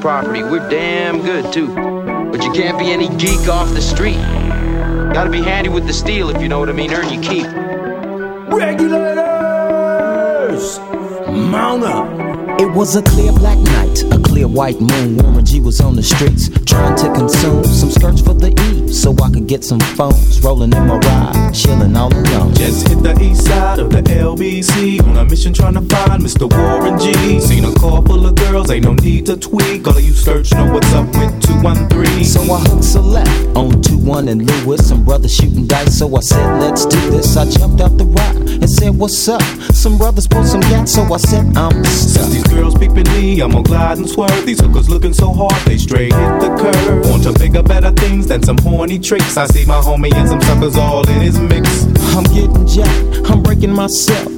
property. We're damn good, too. But you can't be any geek off the street. Gotta be handy with the steel, if you know what I mean. Earn your keep. Regulators! Mount up! It was a clear black night, a clear white moon. Warren G was on the streets trying to consume some skirts for the E so I could get some phones. Rolling in my ride, chilling all alone. Just hit the east side of the LBC on a mission trying to find Mr. Warren G. Seen a car full of girls, ain't no need to tweak. All of you search know what's up with 213. So I hooked select on 21 and Lewis. Some brothers shooting dice, so I said, let's do this. I jumped out the ride and said, what's up? Some brothers pulled some gas, so I said, I'm stuck girls peeping me, I'm gonna glide and swerve. These hookers looking so hard, they straight hit the curve. Want to bigger, better things than some horny tricks. I see my homie and some suckers all in his mix. I'm getting jacked, I'm breaking myself.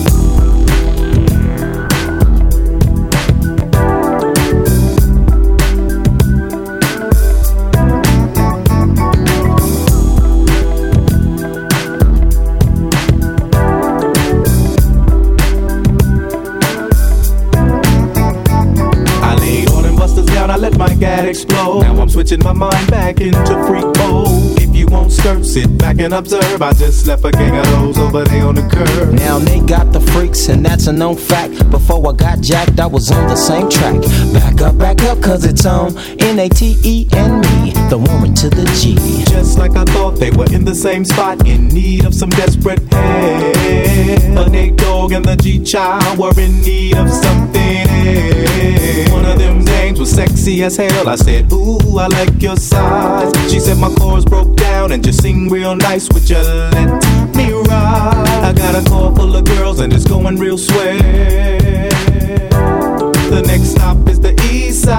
Explode. Now I'm switching my mind back into freak mode. Won't skirt, sit back and observe. I just left a gang of those over there on the curb. Now they got the freaks, and that's a known fact. Before I got jacked, I was on the same track. Back up, back up, cause it's on N A T E and me, the woman to the G. Just like I thought they were in the same spot, in need of some desperate help. The Nate Dogg and the G Child were in need of something. One of them dames was sexy as hell. I said, Ooh, I like your size. She said my chords broke down and just sing real nice. with your let me ride? I got a car full of girls and it's going real swell. The next stop is the East Side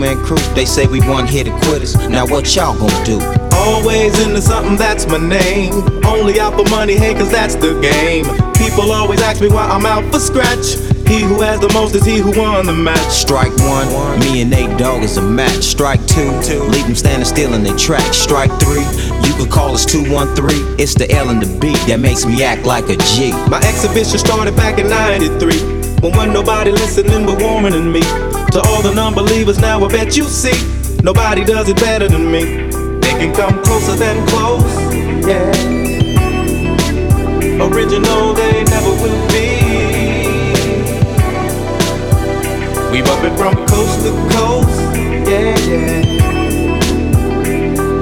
man crew. They say we one hit and quitters. Now what y'all gonna do? Always into something, that's my name. Only out for money, hey, cause that's the game. People always ask me why I'm out for scratch. He who has the most is he who won the match. Strike one, me and Nate Dogg is a match. Strike two, leave him standing still in their track. Strike three, you could call us 213. It's the L and the B that makes me act like a G. My exhibition started back in 93. When wasn't nobody listening but warmer than me. To all the non believers, now I bet you see. Nobody does it better than me. They can come closer than close. Yeah. Original, they never will be. We bump it from coast to coast. Yeah, yeah.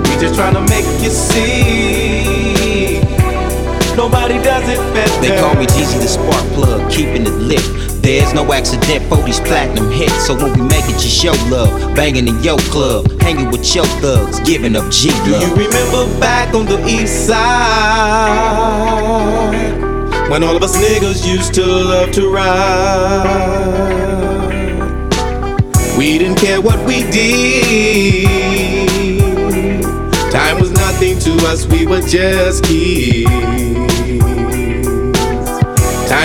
We just trying to make you see. Nobody does it better. They call me Jeezy the spark plug, keeping it lit. There's no accident for these platinum hits. So when we make it, just show love. Banging in your club, hanging with your thugs, giving up G Do love. you remember back on the east side? When all of us niggas used to love to ride. We didn't care what we did. Time was nothing to us, we were just kids.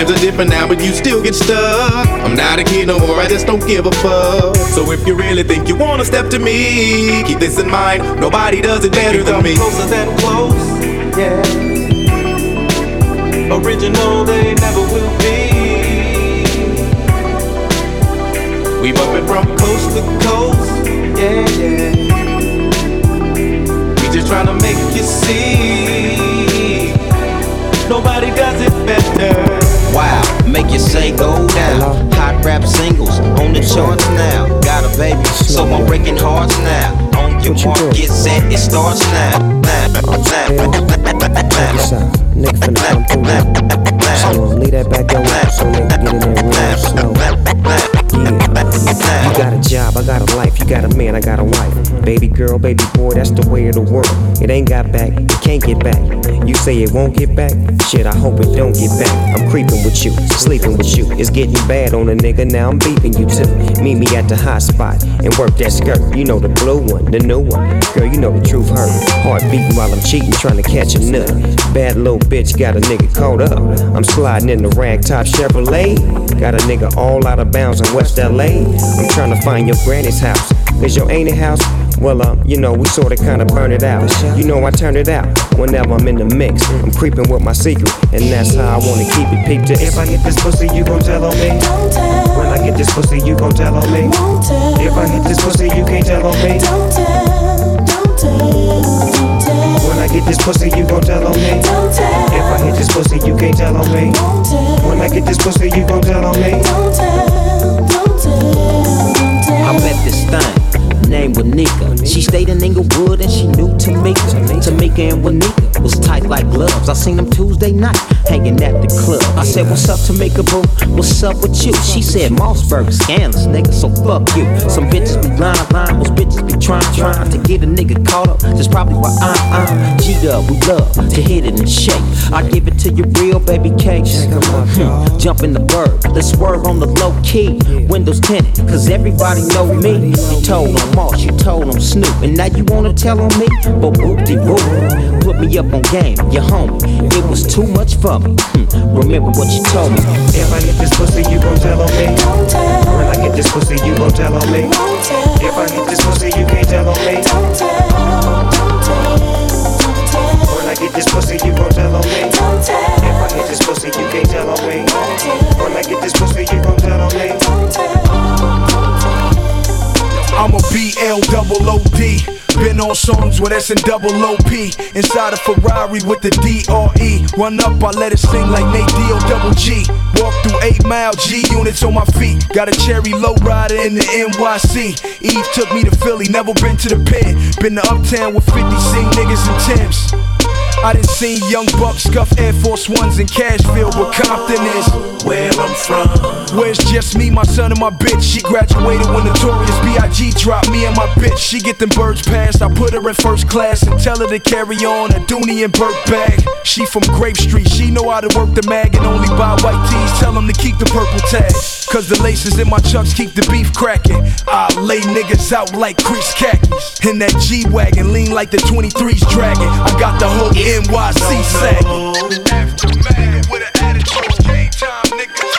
Times are different now, but you still get stuck. I'm not a kid no more, I just don't give a fuck. So if you really think you wanna step to me, keep this in mind. Nobody does it better than me. Closer than close, yeah. Original, they never will be. We bump it from coast to coast, yeah, yeah. We just trying to make you see. Nobody does make you say go down. Uh-huh. Hot rap singles on the charts now. Got a baby, so I'm breaking hearts now. On your mark, get set, it starts now. Now, now, now. Nigga finna come through now. So that back door so they get in there real slow. Yeah, you got a job, I got a life. You got a man, I got a wife. Baby girl, baby boy, that's the way of the world. It ain't got back, it can't get back. You say it won't get back? Shit, I hope it don't get back. I'm creeping with you, sleeping with you. It's getting bad on a nigga, now I'm beeping you too. Meet me at the hot spot and work that skirt. You know the blue one, the new one. Girl, you know the truth hurt. Heart beating while I'm cheating, trying to catch a nut. Bad little bitch got a nigga caught up. I'm sliding in the ragtop Chevrolet. Got a nigga all out of bounds in West LA. I'm trying to find your granny's house. Is your auntie house? Well, um, you know, we sorta kinda burn it out. You know, I turn it out whenever I'm in the mix. I'm creeping with my secret, and that's how I wanna keep it. Peep this. If I get this pussy, you gon' tell on me. Don't tell, When I get this pussy, you gon' tell on me. won't tell. If I hit this pussy, you can't tell on me. Don't tell, don't tell, don't tell. When I get this pussy, you gon' tell on me. Don't tell, If I hit this pussy, you can't tell on me. won't tell. When I get this pussy, you gon' tell on me. Don't tell, don't tell, don't tell. I met this thing. Name Wanika. She stayed in Inglewood and she knew Tamika. Tamika and Wanika was tight like gloves. I seen them Tuesday night hanging at the club. I said, What's up, Tamika boo? What's up with you? She said, Mossberg scandalous, nigga, so fuck you. Some bitches be lying, lying, most bitches be trying, trying to get a nigga caught up. That's probably why I, I'm G Dub. We love to hit it and shake. I give it to you real, baby cakes. Hmm, Jump in the bird, let's swerve on the low key. Windows tinted, cause everybody know me. You told Moss, you told on Snoop, and now you wanna tell on me? But whoop de whoop, put me up on game, you homie. It was too much for me. Hmm, Remember what you told me. If I hit this pussy, you gon' tell on me. Don't tell, When I get this pussy, you gon' tell on me. won't tell. If I hit this pussy, you can't tell on me. Don't tell, don't tell, don't tell. When I get this pussy, you gon' tell on me. Don't tell, If I hit this pussy, you can't tell on me. Don't tell. When I get this pussy, you gon' tell on me. don't tell. I'm a BL double OD. Been on songs with S and double OP. Inside a Ferrari with the DRE. Run up, I let it sing like Nate Dio double G. Walk through 8 mile G units on my feet. Got a cherry low rider in the NYC. Eve took me to Philly, never been to the pen. Been to Uptown with 50 seen niggas and Timbs. I done seen young bucks scuff Air Force Ones in Cashville, but Compton is Where I'm from. Where's just me, my son, and my bitch? She graduated when Notorious B.I.G. dropped me and my bitch. She get them birds passed. I put her in first class and tell her to carry on a Dooney and Burke bag. She from Grape Street, she know how to work the mag and only buy white tees. Tell them to keep the purple tag. Cause the laces in my chucks keep the beef cracking. I lay niggas out like Chris khakis. In that G Wagon, lean like the 23's dragging. I got the whole NYC sagging. Aftermath with an attitude, game time, nigga.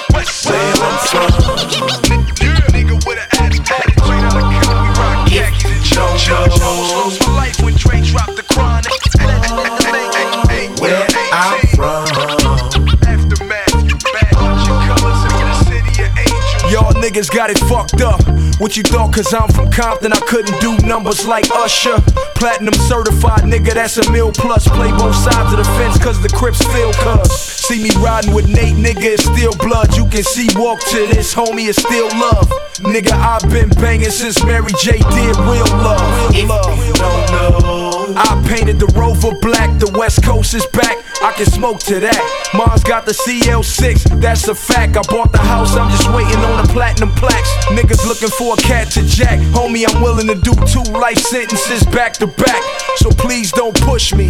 What you thought, cause I'm from Compton, I couldn't do numbers like Usher. Platinum certified, nigga, that's a mil plus. Play both sides of the fence, cause the Crips feel cuz. See me riding with Nate, nigga, it's still blood. You can see walk to this, homie, it's still love. Nigga, I've been banging since Mary J did real love. Real love. I painted the Rover black, the West Coast is back. I can smoke to that. Mars got the CL6, that's a fact. I bought the house, I'm just waiting on the platinum plaques. Niggas looking for a cat to jack. Homie, I'm willing to do two life sentences back to back. So please don't push me.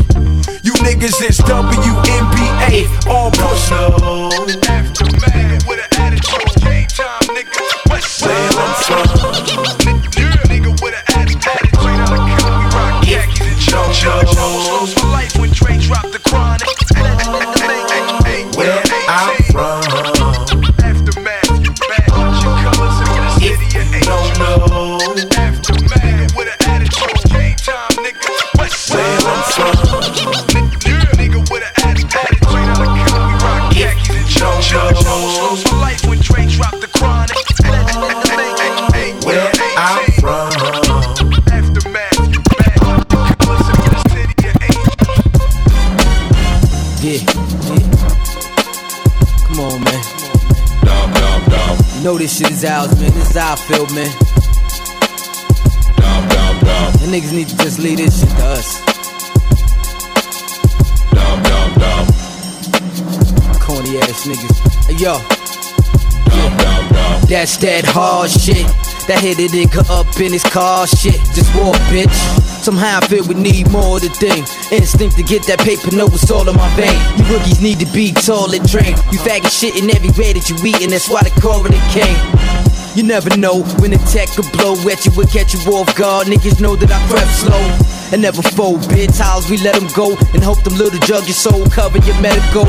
You niggas is WNBA, all push Aftermath with an attitude, game time, nigga. West Where I'm from. And this shit is ours, man. This is our field, man. The niggas need to just leave this shit to us. Corny ass niggas. Hey, yo. Yeah. That's that hard shit. That hit a nigga up in his car shit. Just walk, bitch. Somehow I feel we need more of the thing. Instinct to get that paper, know it's all in my vein. You rookies need to be tall and trained. You faggot shit in every way that you eat, and that's why the coroner came. You never know when the tech could blow at you and catch you off guard. Niggas know that I prep slow and never fold. Bid tiles, we let them go and hope them little jug your soul cover your medical.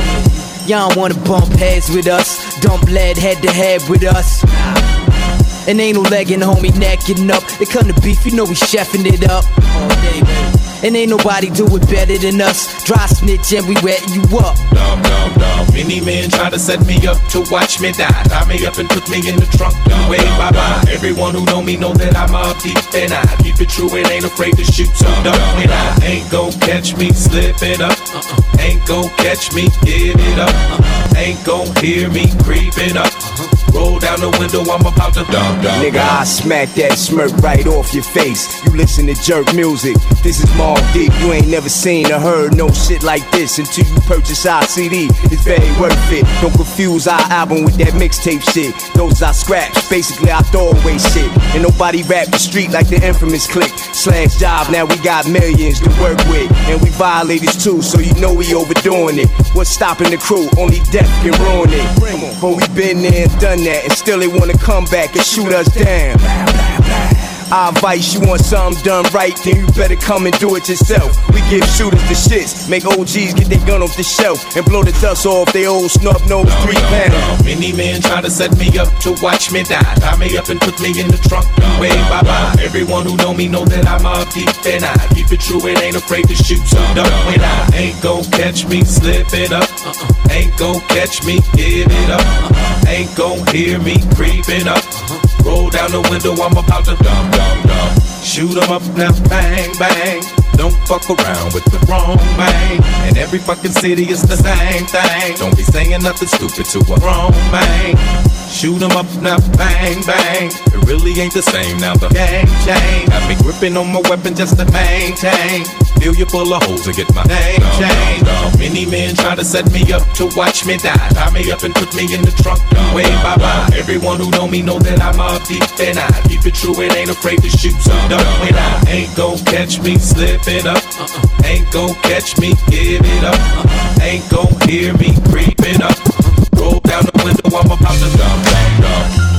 Y'all wanna bump heads with us, dump lead head to head with us. And ain't no legging, homie, necking up. It come to beef, you know we chefing it up. All day, baby. And ain't nobody do it better than us. Dry snitch and we wetting you up. Dum, dum, dum. Many men try to set me up to watch me die. Tie me up and put me in the trunk. Dum, Way bye bye. Everyone who know me know that I'm up deep and I keep it true and ain't afraid to shoot some dumb. And I ain't gon' catch me slipping up. Uh-uh. Ain't gon' catch me give it up. Uh-uh. Ain't gon' hear me creeping up. Roll down the window, I'm about to dum dum. Nigga, I smack that smirk right off your face. You listen to jerk music. This is Mark Deep. You ain't never seen or heard no shit like this until you purchase our CD. It's very worth it. Don't confuse our album with that mixtape shit. Those are scraps, basically our throwaway shit. And nobody rap the street like the infamous click. Slash job, now we got millions to work with. And we violators too, so you know we overdoing it. What's stopping the crew? Only death can ruin it. But we been there and done and still they wanna come back and shoot us down. I advise you want something done right, then you better come and do it yourself. We give shooters the shits, make OGs get their gun off the shelf, and blow the dust off they old snub nose three pound. Many men try to set me up to watch me die. Tie me up and put me in the trunk. Way bye bye. Everyone who know me know that I'm up deep and I keep it true and ain't afraid to shoot some dumb. When I ain't gon' catch me slipping up. Uh-uh. Ain't gon' catch me give it up. Uh-uh. Ain't gon' hear me creeping up. Uh-huh. Roll down the window, I'm about to dumb dumb dumb. Shoot 'em up now, bang bang. Don't fuck around with the wrong man. And every fucking city, it's the same thing. Don't be saying nothing stupid to a wrong man. Shoot 'em up now, bang bang. It really ain't the same now. The game change. Got me gripping on my weapon just to maintain. Fill you full of holes and get my name changed. Many men try to set me up to watch me die. Tie me up and put me in the trunk. Way bye bye. Everyone who know me know that I'm up deep and I keep it true and ain't afraid to shoot some dumb. When I ain't gon' catch me slipping up. Uh-uh. Ain't gon' catch me give it up. Uh-uh. Ain't gon' hear me creeping up. Uh-uh. Roll down the window, I'm about to dumb, dumb, dumb.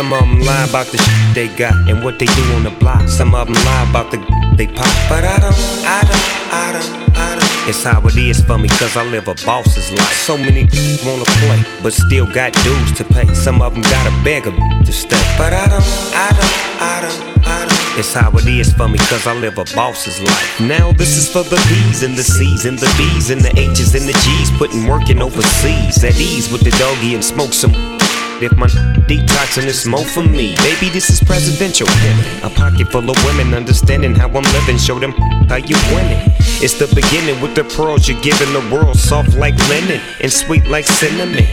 Some of them lie about the shit they got and what they do on the block. Some of them lie about the they pop. But I don't, I don't, I don't, I don't. It's how it is for me, cause I live a boss's life. So many wanna play, but still got dues to pay. Some of them gotta beg a to stay. But I don't, I don't, I don't, I don't. It's how it is for me, cause I live a boss's life. Now this is for the B's and the C's and the B's and the H's and the G's, putting work in overseas at ease with the doggy and smoke some. If my detoxing is more for me, baby, this is presidential. A pocket full of women understanding how I'm living, show them how you winning. It's the beginning with the pearls you're giving the world, soft like linen and sweet like cinnamon.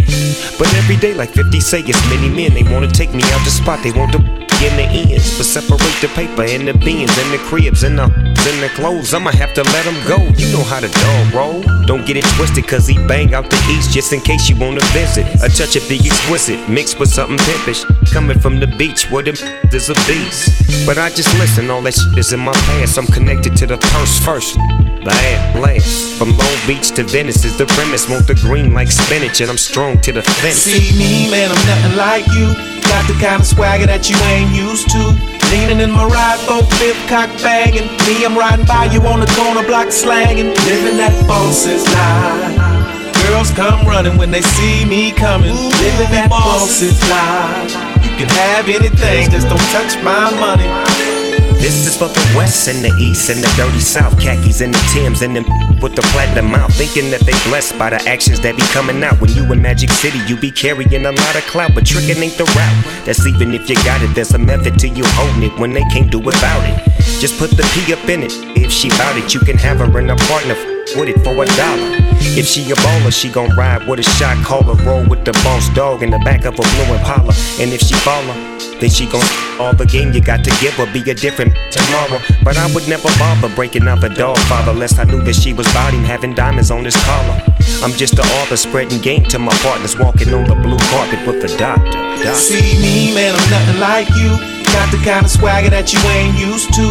But every day, like 50 say, it's many men. They wanna take me out the spot, they want to in the ends. But separate the paper and the beans and the cribs and the and the clothes. I'ma have to let him go. You know how the dog roll. Don't get it twisted, cause he bang out the east just in case you wanna visit. A touch of the exquisite mixed with something pimpish. Coming from the beach where the is a beast. But I just listen, all that shit is in my past. I'm connected to the purse first. Bad blast. From Long Beach to Venice is the premise. Want the green like spinach, and I'm strong to the fence. See me, man, I'm nothing like you. Got the kind of swagger that you ain't used to. Leaning in my ride, both fifth cock banging. Me, I'm riding by you on the corner block slanging. Living that boss's life. Girls come running when they see me coming. Living that boss's life. You can have anything, just don't touch my money. This is for the west and the east and the dirty south. Khakis and the Tims and them with the platinum mouth. Thinking that they blessed by the actions that be coming out. When you in Magic City, you be carrying a lot of clout. But tricking ain't the route. That's even if you got it. There's a method to you holding it when they can't do without it. Just put the P up in it. If she bout it, you can have her in a partner with it for a dollar. If she a baller, she gon' ride with a shot caller, roll with the boss dog in the back of a blue Impala. And if she baller, then she gon' all the game you got to give her be a different tomorrow. But I would never bother breaking out the dog father unless I knew that she was body having diamonds on his collar. I'm just the author spreading game to my partners walking on the blue carpet with the doctor. doctor. See me, man, I'm nothing like you. Got the kind of swagger that you ain't used to.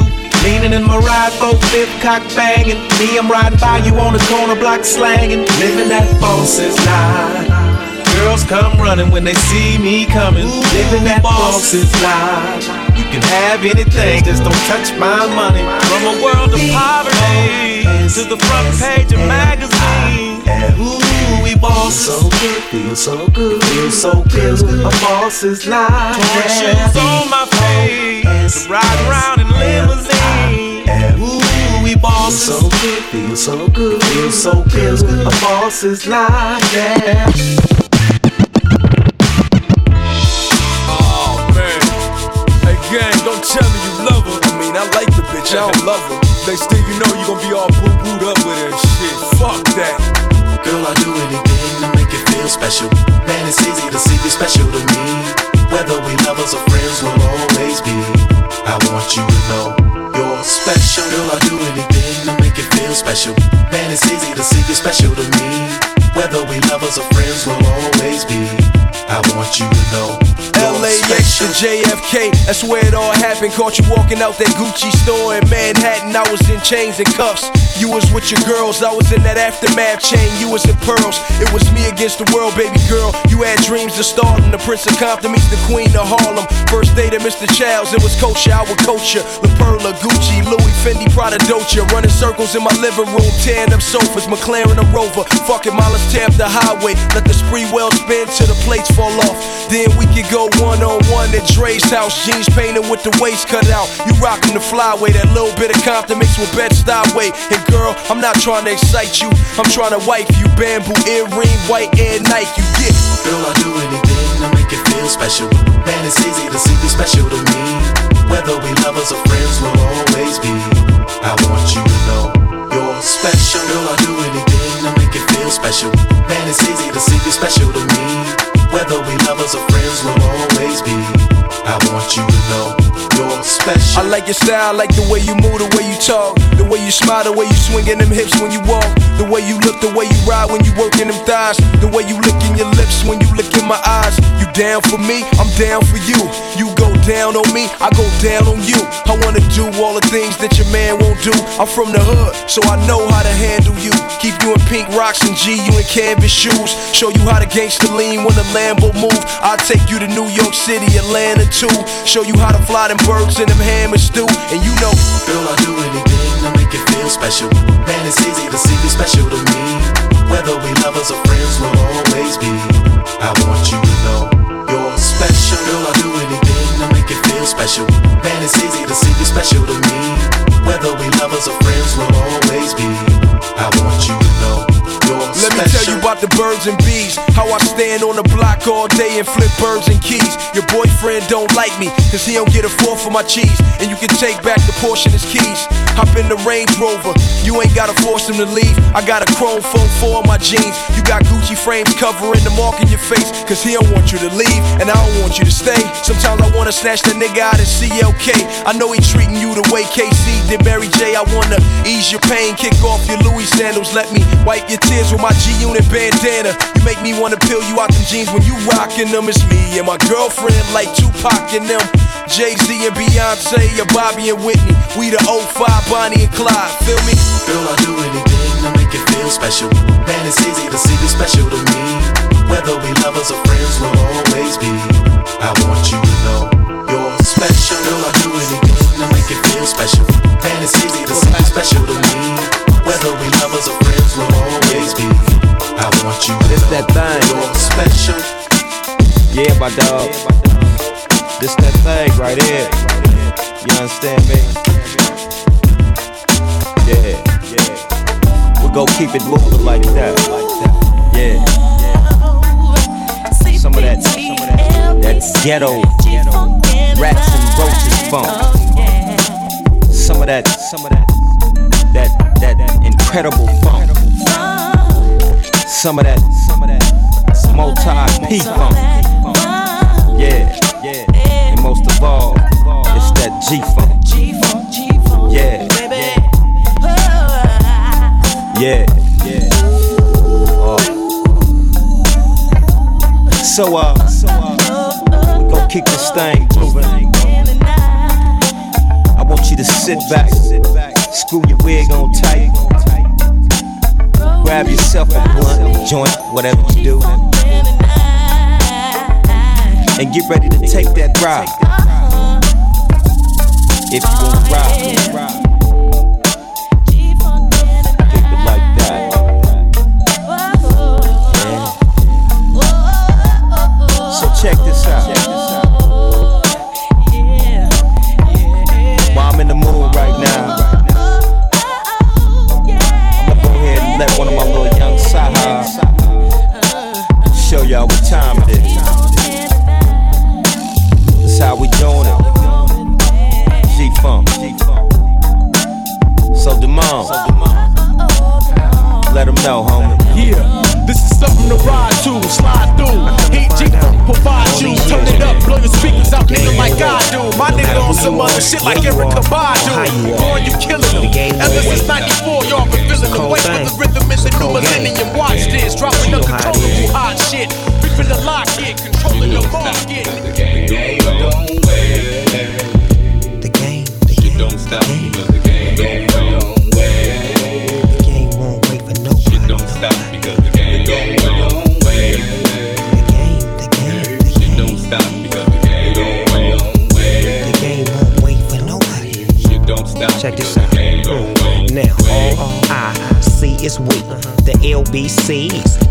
Leaning in my ride, both fifth cock banging. Me, I'm riding by you on the corner block slanging. Living that boss's life. Girls come running when they see me coming. Living that boss's life. You can have anything, just don't touch my money. From a world of poverty to the front page of magazines. Ooh, we boss so good, feel so good, feel so good. A boss's life. Torn shoes on my face, ride around in limousine. Ooh, we boss so good, feel so good, feel so good. A boss's life, yeah. Oh man. Hey gang, don't tell me you love her. I mean, I like the bitch, I don't love her. Next thing you know, you gon' be all boo booed up with and shit. Fuck that. Girl, I do anything to make it feel special. Man, it's easy to see you special to me. Whether we lovers or friends, we'll always be. I want you to know you're special. Girl, I do anything to make it feel special. Man, it's easy to see you special to me. Whether we lovers or friends, we'll always be. I want you to know. LAX to. JFK, that's where it all happened. Caught you walking out that Gucci store in Manhattan. I was in chains and cuffs. You was with your girls, I was in that aftermath chain. You was in pearls. It was me against the world, baby girl. You had dreams of starting. The Prince of Compton meets the Queen of Harlem. First date at Mr. Childs, it was kosher. I would coach you. La Perla, Gucci, Louis, Fendi, Prada, Dolce. Running circles in my living room, tearing up sofas. McLaren, a Rover. Fucking miles, tear up the highway. Let the spree well spin till the plates fall off. Then we could go one on one at Dre's house. Jeans painted with the waist cut out. You rockin' the flyway, that little bit of Compton mixed with bed way. And girl, I'm not trying to excite you. I'm trying to wife you. Bamboo earring, white air Nike. You get. Girl, I do anything to make it feel special. Man, it's easy to see you special to me. Whether we lovers or friends, we'll always be. I want you to know special. Girl, I do anything to make it feel special. Man, it's easy to see you special to me. Whether we lovers or friends, we'll always be. I want you to know you're special. I like your style, I like the way you move, the way you talk, the way you smile, the way you swingin' them hips when you walk, the way you look, the way you ride when you workin' them thighs, the way you lickin' your lips when you look in my eyes. You down for me, I'm down for you. You go down on me, I go down on you. I wanna do all the things that your man won't do. I'm from the hood, so I know how to handle you. Keep you in pink rocks and G, you in canvas shoes. Show you how to gangster lean when the Lambo move. I'll take you to New York City, Atlanta too. Show you how to fly them birds and them hammers do. And you know, Girl, I do anything to make it feel special. Man, it's easy to see you special to me. Whether we lovers or friends, we'll always be. I want you to know you're special. Girl, I do anything special. Man, it's easy to see you special to me. Whether we lovers or friends, we'll always be. I want you to know you're Let me tell you about the birds and bees. How I stand on the block all day and flip birds and keys. Your boyfriend don't like me, cause he don't get a four for my cheese. And you can take back the portion as keys. Hop in the Range Rover, you ain't gotta force him to leave. I got a chrome phone for my jeans. You got Gucci frames covering the mark in your face, cause he don't want you to leave, and I don't want you to stay. Sometimes I wanna snatch the nigga out of CLK. I know he treating you the way KC did Mary J. I wanna ease your pain, kick off your Louis sandals. Let me wipe your tears with my G Unit bandana. You make me wanna peel you out them jeans when you rockin' them. It's me and my girlfriend, like Tupac and them. Jay Z and Beyonce, or Bobby and Whitney. We the 05 Bonnie and Clyde. Feel me? Girl, I'll do anything to make you feel special. Man, it's easy to see you special to me. Whether we lovers or friends, we'll always be. I want you to know you're special. Girl, I'll do anything to make you feel special. Man, it's easy to see you special to me. Whether we lovers or friends, we'll always want you to It's that thing. you're special. Yeah, my dog. This that thing right here. You understand me? Yeah, yeah. We go keep it moving like that. Yeah. Some of that, some of that, that ghetto rats and roaches funk. Some of that, some of that, that, that incredible funk. Some of that, some of that multi P funk. Yeah, yeah. And most of all, it's that G funk. Yeah, yeah, yeah. Oh. So uh, so uh, we gon' kick this thing moving. I want you to sit back, screw your wig on tight, grab yourself a blunt, joint, whatever you do, and get ready to take that ride. If you wanna ride,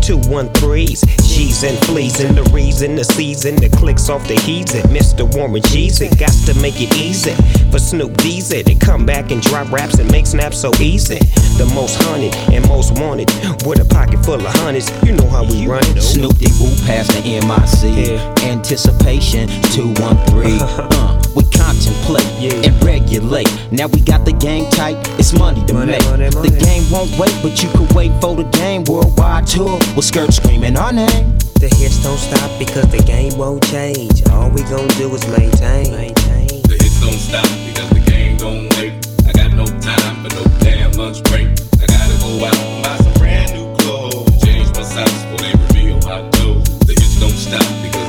she's G's and fleas, and the reason the season the clicks off the heathen. Mr. Warren G's, it got to make it easy for Snoop D's it. They come back and drop raps and make snaps so easy. The most hunted and most wanted with a pocket full of hundreds. You know how we run it. Snoop D Who passed the MIC. Yeah. Anticipation 213. uh, we contemplate Yeah. and regulate. Now we got the game tight, it's money to Money, make. money, money. The game won't wait, but you can wait for the game. Worldwide tour with skirts screaming our name. The hits don't stop because the game won't change. All we gon' do is maintain. maintain. The hits don't stop because the game don't wait. I got no time for no damn lunch break. I gotta go out and buy some brand new clothes. Change my socks before they reveal my dough. The hits don't stop because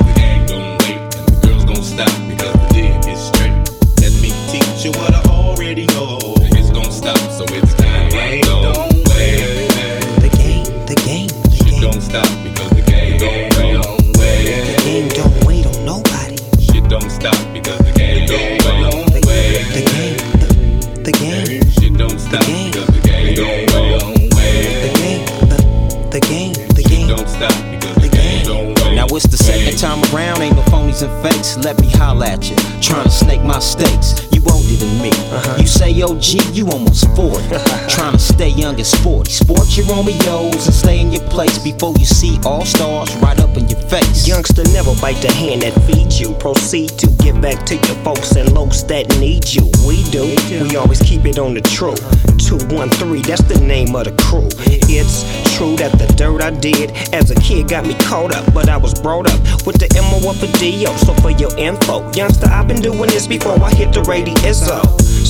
OG, you almost 40. Trying to stay young and sporty. Sport your Romeos and stay in your place before you see all stars right up in your face. Youngster, never bite the hand that feeds you. Proceed to give back to your folks and locs that need you. We do. We always keep it on the true. 213, that's the name of the crew. It's true that the dirt I did as a kid got me caught up, but I was brought up with the MO of a DO. So for your info, youngster, I've been doing this before I hit the radio.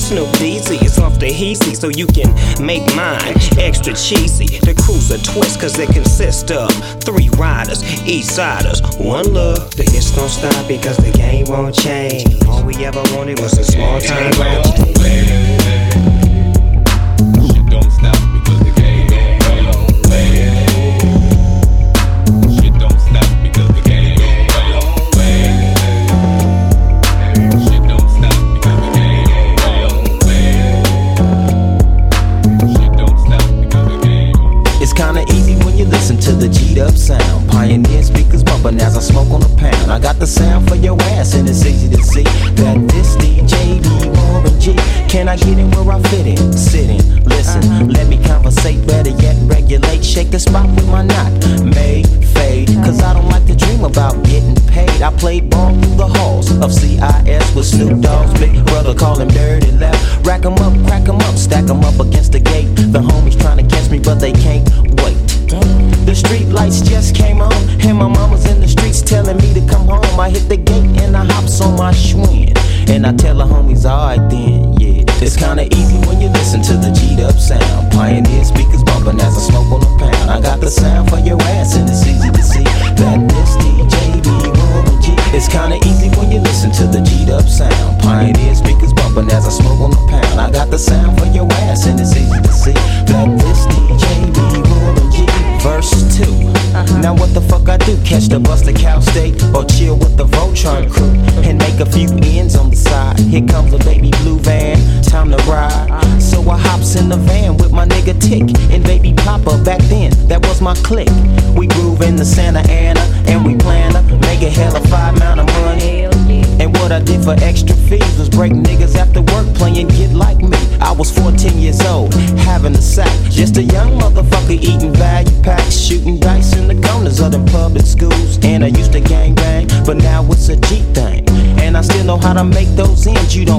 Snoop DZ is off the heezy, so you can make mine extra cheesy. The cruiser twist, cause it consists of three riders, east siders, one love. The hits don't stop because the game won't change. All we ever wanted was a small time sound. Pioneer speakers bumping as I smoke on a pound. I got the sound for your ass, and it's easy to see that this DJ be Warren G. Can I get in where I fit in? Sit in, listen, uh-huh. let me conversate. Better yet, regulate. Shake the spot with my knot. May fade, cause I don't like to dream about getting paid. I played ball through the halls of CIS with Snoop Dogg's big brother, call him Dirty Left. Rack 'em up, crack 'em up, up clique. We groove in the Santa Ana and we plan to make a hell of five amount of money. And what I did for extra fees was break niggas after work playing Get Like Me. I was 14 years old, having a sack. Just a young motherfucker eating value packs, shooting dice in the corners of them public schools. And I used to gang bang, but now it's a G thing. And I still know how to make those ends. You don't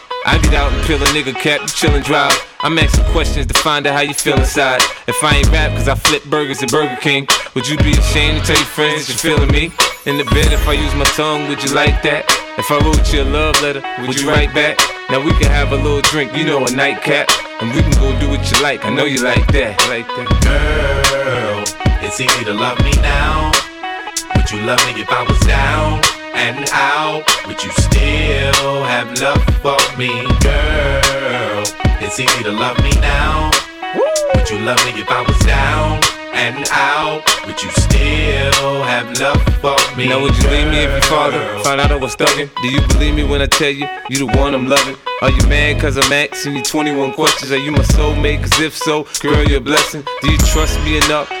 I get out and peel a nigga cap, you chillin' drive. I'm asking questions to find out how you feel inside. If I ain't rap cause I flip burgers at Burger King, would you be ashamed to tell your friends you're feeling me? In the bed, if I use my tongue, would you like that? If I wrote you a love letter, would you write back? Now we can have a little drink, you know, a nightcap. And we can go do what you like, I know you like that. Like that. Girl, it's easy to love me now. Would you love me if I was down and out? Would you still have love for me, girl? It's easy to love me now. Would you love me if I was down and out? Would you still have love for me? Now would you leave me if your father found out I was thugging? Do you believe me when I tell you you the one I'm loving? Are you mad cause I'm asking you 21 questions? Are you my soulmate? Cause if so, girl, you're a blessing. Do you trust me enough?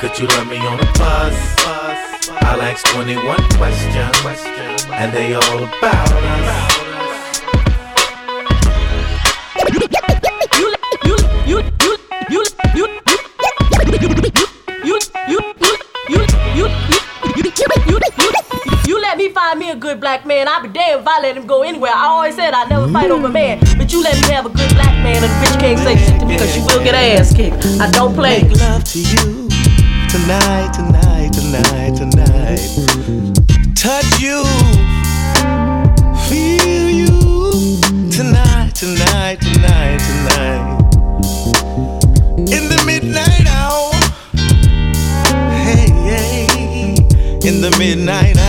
Could you love me on a bus? I'll ask 21 questions, and they all about us. good black man, I be damn if I let him go anywhere. I always said I never fight over man, but you let me have a good black man, and the bitch can't say shit to me because you will get ass kicked. I don't play. Make love to you tonight, tonight, tonight, tonight. Touch you, feel you tonight, tonight, tonight, tonight. In the midnight hour, hey, hey, in the midnight hour.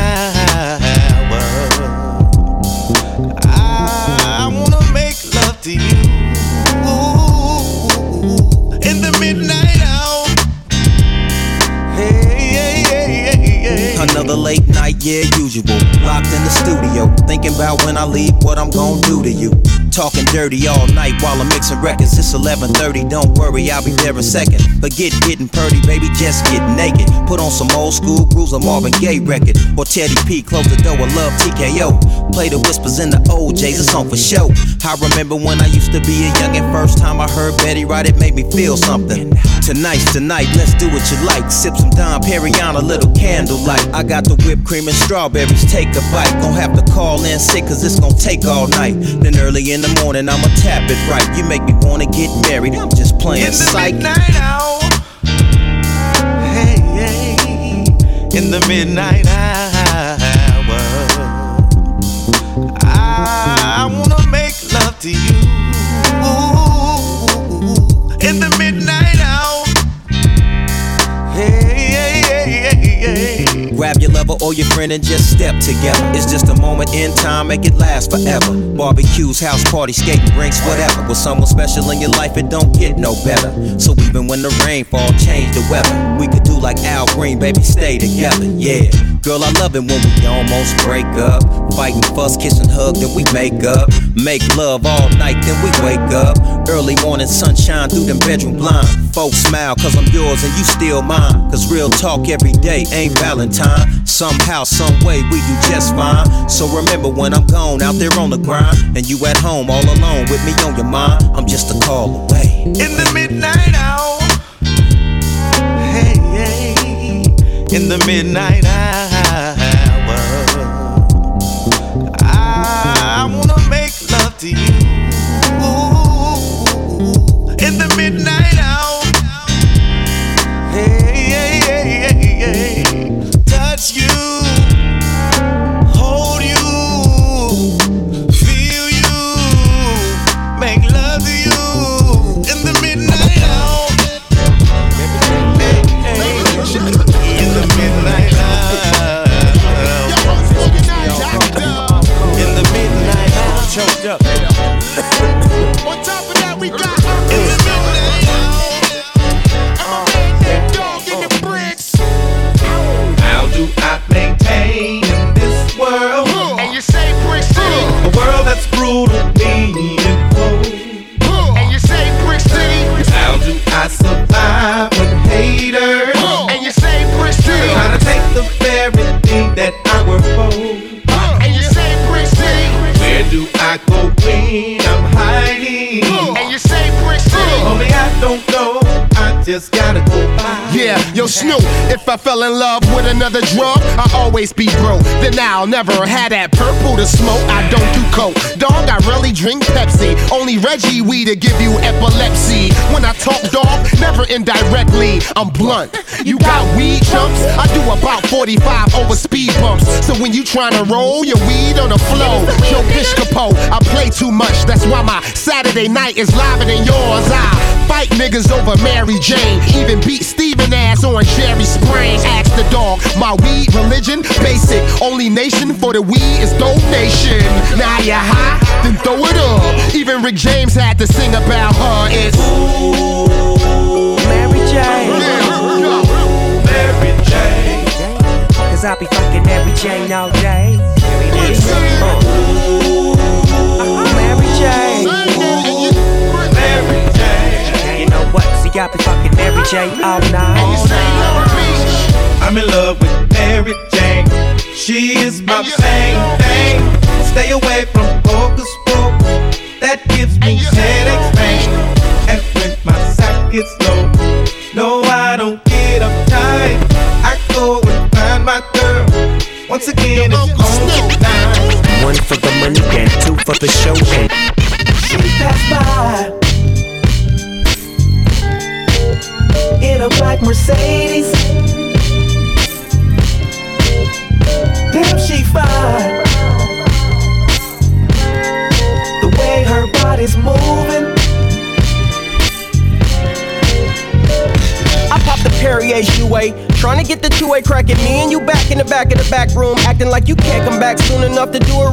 Another late night, yeah, usual. Locked in the studio, thinking about when I leave, what I'm gonna do to you. Talking dirty all night while I'm mixing records. It's 11:30. Don't worry, I'll be there in a second. Forget getting purdy, baby, just get naked. Put on some old school grooves, a Marvin Gaye record, or Teddy P. Close the door, I love TKO. Play the whispers in the O'Jays, it's on for show. I remember when I used to be a youngin'. First time I heard Betty Wright, it made me feel something. Tonight's tonight, let's do what you like. Sip some Dom Perignon, a little candlelight. I got the whipped cream and strawberries, take a bite. Gonna have to call in sick, cause it's gonna take all night. Then early in the morning, I'ma tap it right. You make me wanna get married, I'm just playing In the psych. midnight hour. Hey, hey, in the midnight hour. I wanna make love to you. Or your friend and just step together. It's just a moment in time, make it last forever. Barbecues, house parties, skating rinks, whatever. With someone special in your life, it don't get no better. So even when the rain fall, change the weather. We could do like Al Green, baby, stay together. Yeah, girl, I love it when we almost break up. Fighting, fuss, kiss and hug, then we make up. Make love all night, then we wake up. Early morning sunshine through them bedroom blinds folks smile, cause I'm yours and you still mine. Cause real talk every day ain't Valentine. Somehow, some way, we do just fine. So remember when I'm gone out there on the grind, and you at home all alone with me on your mind, I'm just a call away. In the midnight hour, hey, hey, in the midnight hour, I wanna make love to you. Ooh, in the if I fell in love with another drug, I always be broke. Then I'll never have that purple to smoke. I don't do coke. Dog, I really drink Pepsi. Only Reggie weed to give you epilepsy. When I talk dog, never indirectly. I'm blunt. You got weed chumps? I do about 45 over speed bumps. So when you tryna roll your weed on the flow, Joe Piscopo, I play too much. That's why my Saturday night is liver than yours. I fight niggas over Mary Jane. Even beat Steven ass on Jerry Sprain. Ask the dog, my weed religion, basic. Only nation for the weed is donation. Now you high, then throw it up. Even Rick James had to sing about her. It's Ooh, Mary Jane. Mary Jane. Cause I be fucking Mary Jane all day. Here it is. Uh. Mary Jane. Mary Jane. You know what? See, I be fucking Mary Jane all night. She is my main thing. Stay away from hocus pocus. That gives me headaches, man. And when my sack gets low, no, I don't get uptight. I go and find my girl. Once again, it's home time. One for the money and two for the show. Back room, acting like you can't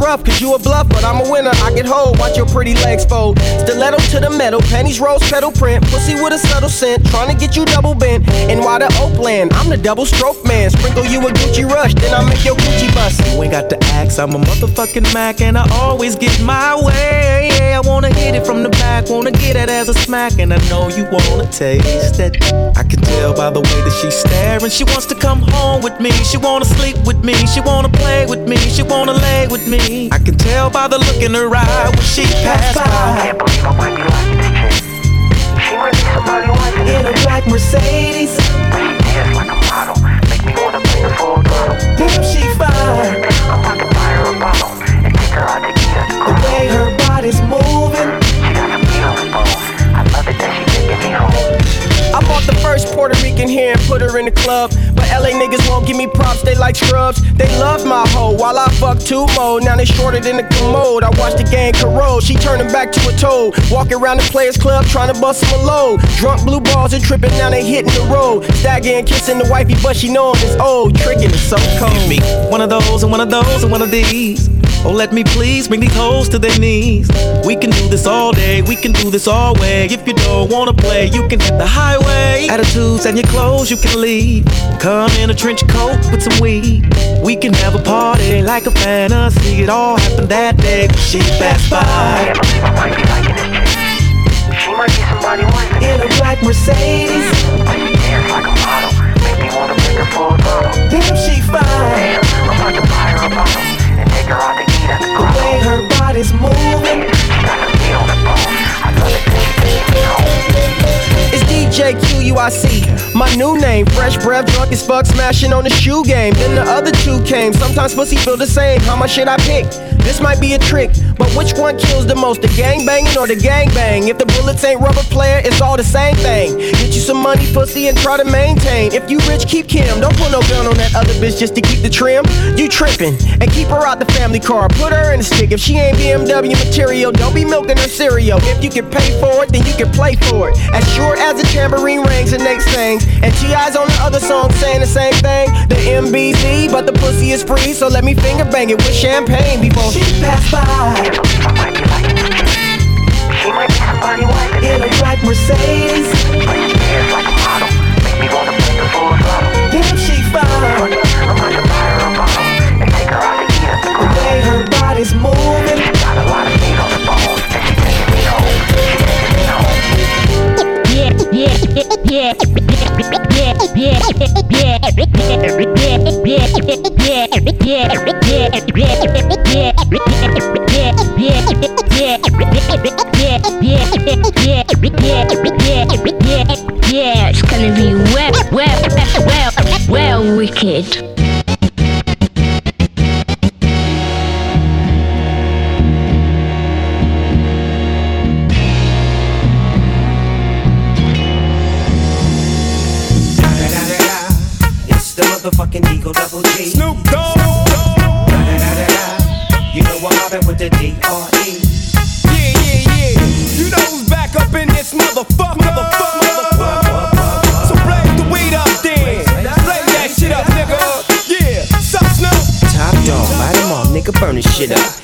rough. Cause you a bluff, but I'm a winner. I get hold, watch your pretty legs fold. Stiletto to the metal, panties rose pedal print, pussy with a subtle scent, trying to get you double bent. And why the Oakland? I'm the double stroke man. Sprinkle you a Gucci rush, then I make your Gucci bust. You ain't got to ask, I'm a motherfucking Mac and I always get my way. I wanna hit it from the back, wanna get it as a smack, and I know you wanna taste it. I can tell by the way that she's staring. She wants to come home with me, she wanna sleep with me, she wanna play with me, she wanna lay with me. I can tell by the look in her eye when she passed by. I can't believe my wife be like this. She might be somebody once In a black Mercedes. She dance like a model. Make me wanna bring a full throttle. Damn, she fine. First Puerto Rican here and put her in the club. But LA niggas won't give me props, they like scrubs. They love my hoe while I fuck two more. Now they shorter than the commode. I watch the game corrode. She turning back to a toad. Walking around the players club trying to bust some load. Drunk blue balls and tripping, now they hitting the road. Staggering, kissing the wifey, but she know it's old. Tricking is so cold. Give me one of those and one of those and one of these. Oh, let me please bring these hoes to their knees. We can do this all day, we can do this all way. If you don't wanna play, you can hit the highway. Attitudes and your clothes, you can leave. Come in a trench coat with some weed. We can have a party like a fantasy. It all happened that day when she passed by. She might be somebody white in a black Mercedes. Dance like a model. Make me wanna bring her full throttle. Damn, she fine. Damn, I'm about to buy her a bottle and take her out to eat at the way her body's moving. It's DJ Quik, my new name. Fresh breath, drunk as fuck, smashing on the shoe game. Then the other two came. Sometimes pussy feel the same. How much should I pick? This might be a trick, but which one kills the most? The gang banging or the gang bang? If the bullets ain't rubber player, it's all the same thing. Get you some money, pussy, and try to maintain. If you rich, keep Kim. Don't put no gun on that other bitch just to keep the trim. You tripping, and keep her out the family car. Put her in the stick. If she ain't BMW material, don't be milking her cereal. If you can pay for it, then you can play for it. As sure as the tambourine rings the next thing. And T.I.'s on the other song saying the same thing. The MBZ, but the pussy is free, so let me finger bang it with champagne before she pass by. She might be somebody wife In a black Mercedes. Damn, she fine. The way her body's moving. It's gonna be wet, wet, kid. It's the nigga, burn this shit up.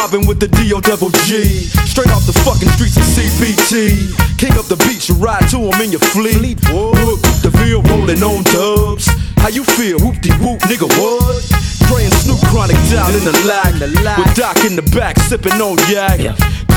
Mobbing with the D.O. Double G. Straight off the fucking streets of CPT. King up the beach, you ride to him in your fleet. Look, the field rolling on dubs. How you feel? Whoop de whoop, nigga, what? And Snoop Chronic down in the lag. With Doc in the back, sipping on yak.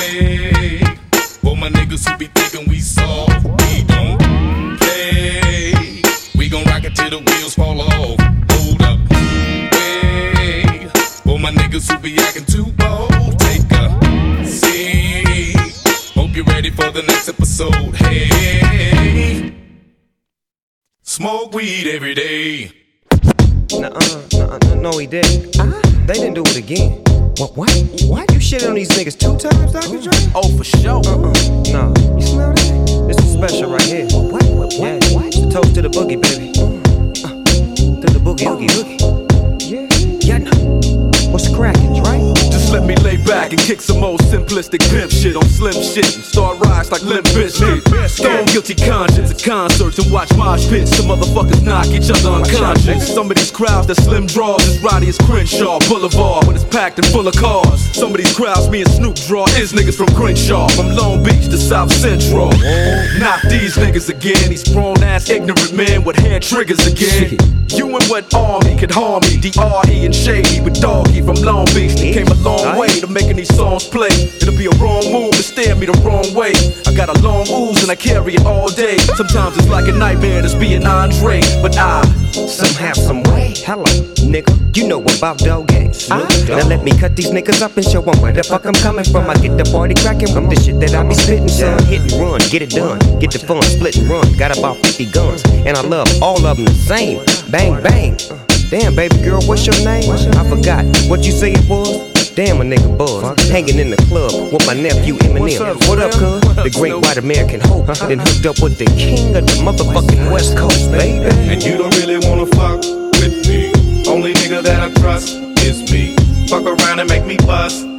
Hey, for my niggas who be thinking we soft, we don't play. We gon' rock it till the wheels fall off. Hold up. Hey, for my niggas who be acting too bold, take a seat. Hope you're ready for the next episode. Hey, smoke weed every day. Nuh-uh, nuh-uh, no, he didn't. Ah. They didn't do it again. What? What? What? You shitted on these niggas two times, Dr. Dre? Oh, for sure. Uh-uh. No. You smell that? This is special right here. What? What? What? Yeah. What? Toast to the boogie, baby. Uh, to the boogie, oogie, oogie. Yeah. Yeah. What's cracking, Dre? Let me lay back and kick some old simplistic pimp shit on slim shit and start rise like Limp Bizkit. Stone guilty conscience at concerts and watch mosh pits. Some motherfuckers knock each other unconscious. Some of these crowds that slim draws is rowdy as Crenshaw Boulevard when it's packed and full of cars. Some of these crowds me and Snoop draw is niggas from Crenshaw, from Long Beach to South Central. Not these niggas again, these grown ass ignorant men with hair triggers again. You and what army could harm me? D.R.E. and Shady with Doggy from Long Beach. They came a long way to making these songs play. It'll be a wrong move to stare me the wrong way. I got a long ooze and I carry it all day. Sometimes it's like a nightmare to be an Andre, but I Somehow, some way. Hello, nigga. You know about dog games. Now let me cut these niggas up and show 'em where the fuck I'm coming from. I get the party cracking with the shit that I be spitting, son. Hit and run, get it done. Get the fun, split and run. Got about 50 guns, and I love all of them the same. Bang, bang. Damn, baby girl, what's your name? I forgot what you say it was. Damn, a nigga buzz. Hanging in the club with my nephew Eminem. What up, cuz? The great white American hope. Then hooked up with the king of the motherfucking West Coast, baby. And you don't really wanna fuck with me. Only nigga that I trust is me. Fuck around and make me bust this heat. The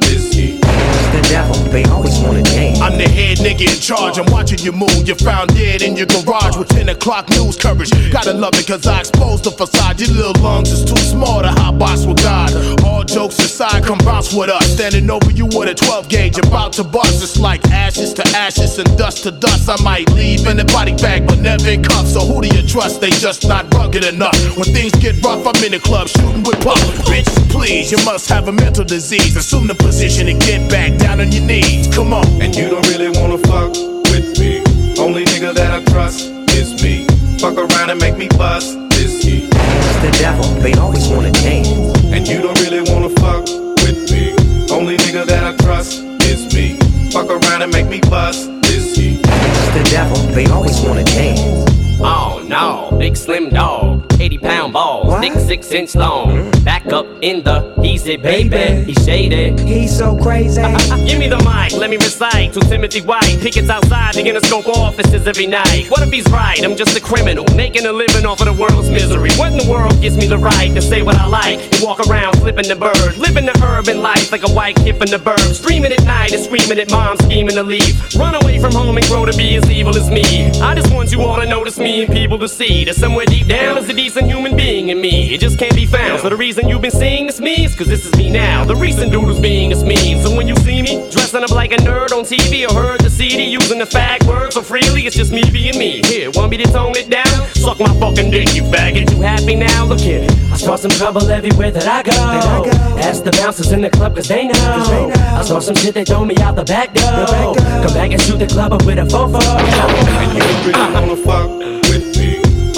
devil, they always wanna dance. I'm the head nigga in charge. I'm watching you move. You're found dead in your garage with 10 o'clock news coverage. Gotta love it cause I exposed the facade. Your little lungs is too small to hot box with God. All jokes aside, come bounce with us. Standing over you with a 12 gauge, about to bust. It's like ashes to ashes and dust to dust. I might leave in a body bag, but never in cuffs. So who do you trust? They just not rugged enough. When things get rough, I'm in the club shooting with puff. Bitch, please, you must have a mental disease. Assume the position and get back down on your knees. Come on. And you don't really wanna fuck with me. Only nigga that I trust is me. Fuck around and make me bust this heat. It's the devil, they always wanna dance. And you don't really wanna fuck with me. Only nigga that I trust is me. Fuck around and make me bust this heat. It's the devil, they always wanna dance. Oh no, big slim dog, 80 pound balls, thick six inch long. Mm-hmm. Back up in the easy, baby. He's shaded. He's so crazy. Give me the mic, let me recite to Timothy White. Pickets outside, the Interscope offices every night. What if he's right? I'm just a criminal, making a living off of the world's misery. What in the world gives me the right to say what I like and walk around flipping the bird, living the urban life like a white kid from the burbs, streaming at night and screaming at mom, scheming to leave. Run away from home and grow to be as evil as me. I just want you all to notice me and people to see that somewhere deep down is a decent human being in me. It just can't be found. So the reason you've been seeing this me is cause this is me now. The recent dude who's being is me. So when you see me dressing up like a nerd on TV or heard the CD using the fag word so freely, it's just me being me. Here, want me to tone it down? Suck my fucking dick, you faggot. You happy now? Look here. I start some trouble everywhere that I go. Ask the bouncers in the club cause they know. I saw some shit they throw me out the back door. Come back and shoot the club up with a fofo. And you really wanna fuck with me?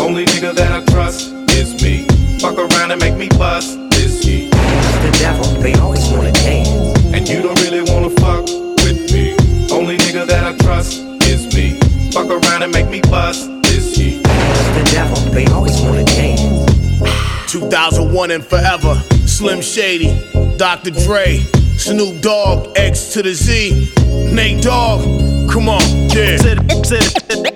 Only nigga that I trust is me. Fuck around and make me bust this heat. It's the devil, they always wanna dance. And you don't really wanna fuck with me. Only nigga that I trust is me. Fuck around and make me bust this heat. It's the devil, they always wanna dance. 2001 and forever. Slim Shady, Dr. Dre, Snoop Dogg, X to the Z, Nate Dogg. Come on, yeah.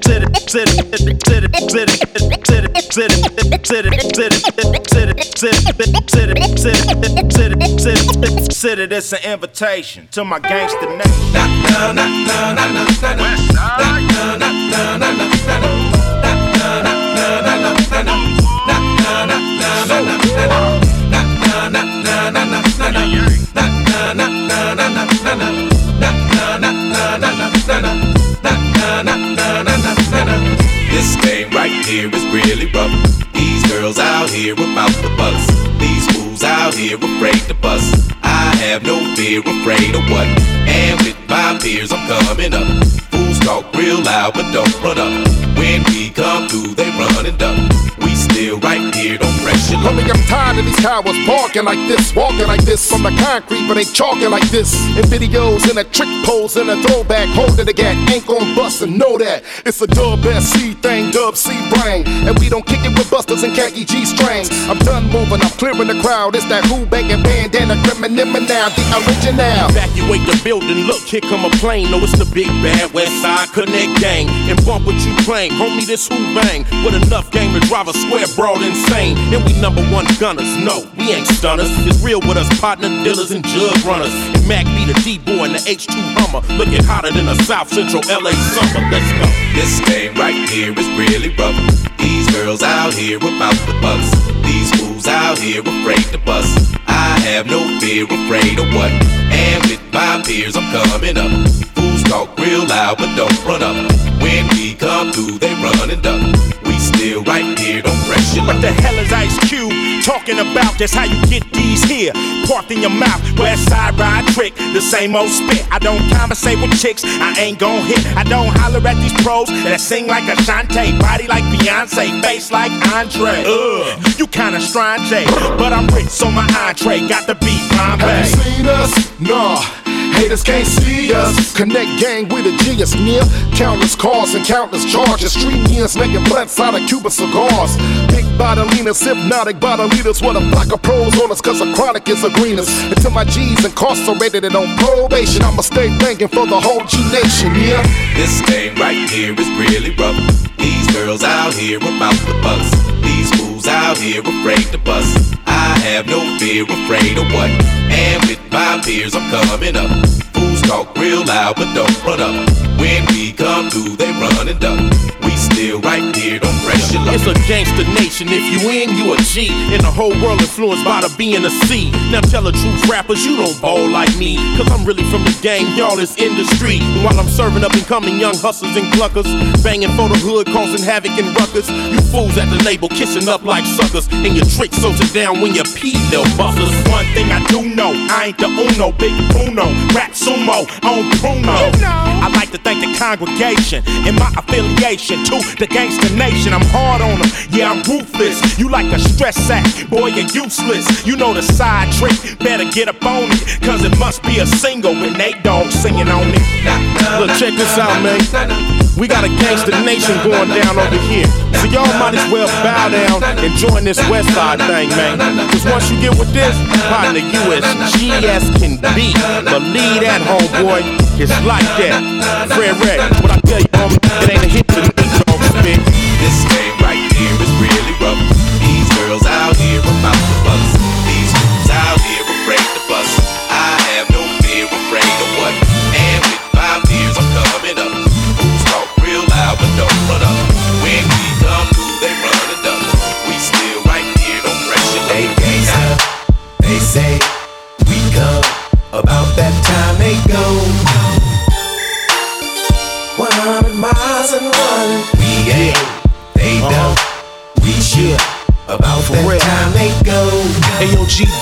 Consider this an invitation to my gangster nation. Here is really rough. These girls out here about the bus. These fools out here afraid to bust. I have no fear, afraid of what? And with my peers, I'm coming up. Fools talk real loud, but don't run up. When we come through, they run and duck. We still right here, don't press your luck. Homie, I'm tired of these cowards barking like this, walking like this from the concrete, but they chalking like this. In videos, in a trick pose, in a throwback, holding the gat, ain't gon' bust and know that. It's a dub SC thing, dub C brain. And we don't kick it with busters and khaki G strings. I'm done moving, I'm clearing the crowd. It's that who banging bandana, criminal now, the original. Evacuate the building, look, here come a plane. No, it's the big bad West Side Connect gang. And bump what you claim, homie, this who bang. With enough game to drive a square broad insane. And we number one gunners, no, we ain't stunners. It's real with us, partner dealers and jug runners. And Mac be the D-boy and the H2 Hummer. Looking hotter than a South Central LA summer. Let's go. This game right here is really rough. These girls out here about the bus. These fools out here afraid to bust. I have no fear, afraid of what? And with my peers, I'm coming up. Talk real loud, but don't run up. When we come through, they run and duck. We still right here, don't press your What the hell is Ice Cube talking about? That's how you get these here. Parked in your mouth, West Side ride trick, the same old spit. I don't conversate with chicks, I ain't gon' hit. I don't holler at these pros that sing like Ashanti, body like Beyonce, face like Andre. Ugh, you kinda strange, eh? but I'm rich, so my entree got to be Have Bombay. you seen us? Nah. Haters can't see us. Connect gang with a G is near. Countless cars and countless charges. Street years making blunts out of Cuban cigars. Big bottleinas, hypnotic bottleinas. What a block of pros on us, cause a chronic is a greenest. Until my G's incarcerated and on probation, I'ma stay banging for the whole G Nation, yeah? This game right here is really rough. These girls out here about the bus. These fools out here afraid to bust. I have no fear, afraid of what? And with my peers, I'm coming up. Fools talk real loud, but don't run up. When we come through, they run and duck. We still right here, don't press your luck. It's a gangster nation. If you in, you a G. And the whole world influenced by the B and the C. Now tell the truth, rappers, you don't bowl like me. Cause I'm really from the game, y'all is industry. And while I'm serving up and coming young hustlers and cluckers, banging for the hood, causing havoc and ruckus. You fools at the label, kissing up like suckers. And your trick so it down when you pee, little busters. One thing I do know, I ain't the Uno, big Uno, rap sumo on Bruno. I like to thank the congregation and my affiliation to the gangster nation. I'm hard on them, yeah, I'm ruthless. You like a stress sack, boy, you're useless. You know the side trick, better get up on it, cause it must be a single Nate Dogg singing on it. Look, check this out, man. We got a gangster nation going down over here. So y'all might as well bow down and join this West Side thing, man. Cause once you get with this, partner, you as GS can be. Believe that, homeboy. It's like that. Fred Red, what I tell you, homie, it ain't a hit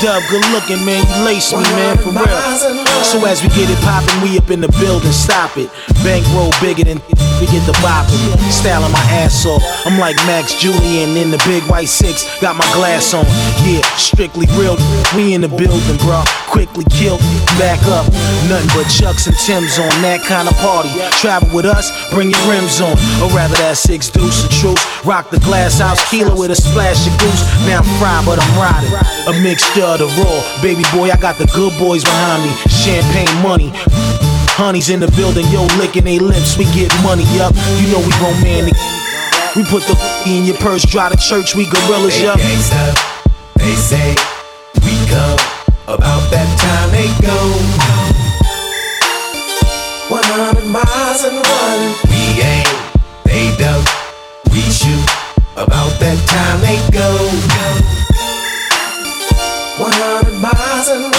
Dub, good looking man, you lace me man, for real. So as we get it poppin', we up in the building, stop it. Bankroll bigger than we get the bopping. Styling my ass off, I'm like Max Julien in the big white six, got my glass on. Yeah, strictly real, we in the building, bro. Quickly killed, back up. Nothing but Chucks and Tim's on that kind of party. Travel with us, bring your rims on. Or rather that six deuce of truth. Rock the glass house kilo with a splash of goose. Now I'm fried, but I'm riding. A mixture of the raw. Baby boy, I got the good boys behind me. Champagne money. Honey's in the building, yo, licking they lips. We get money up. You know we romantic. We put the in your purse, drive to church, we gorillas, Hey, yup. gangsta, they say we come about that time they go. 100 miles and running. We ain't, they don't. We shoot about that time they go. 100 miles and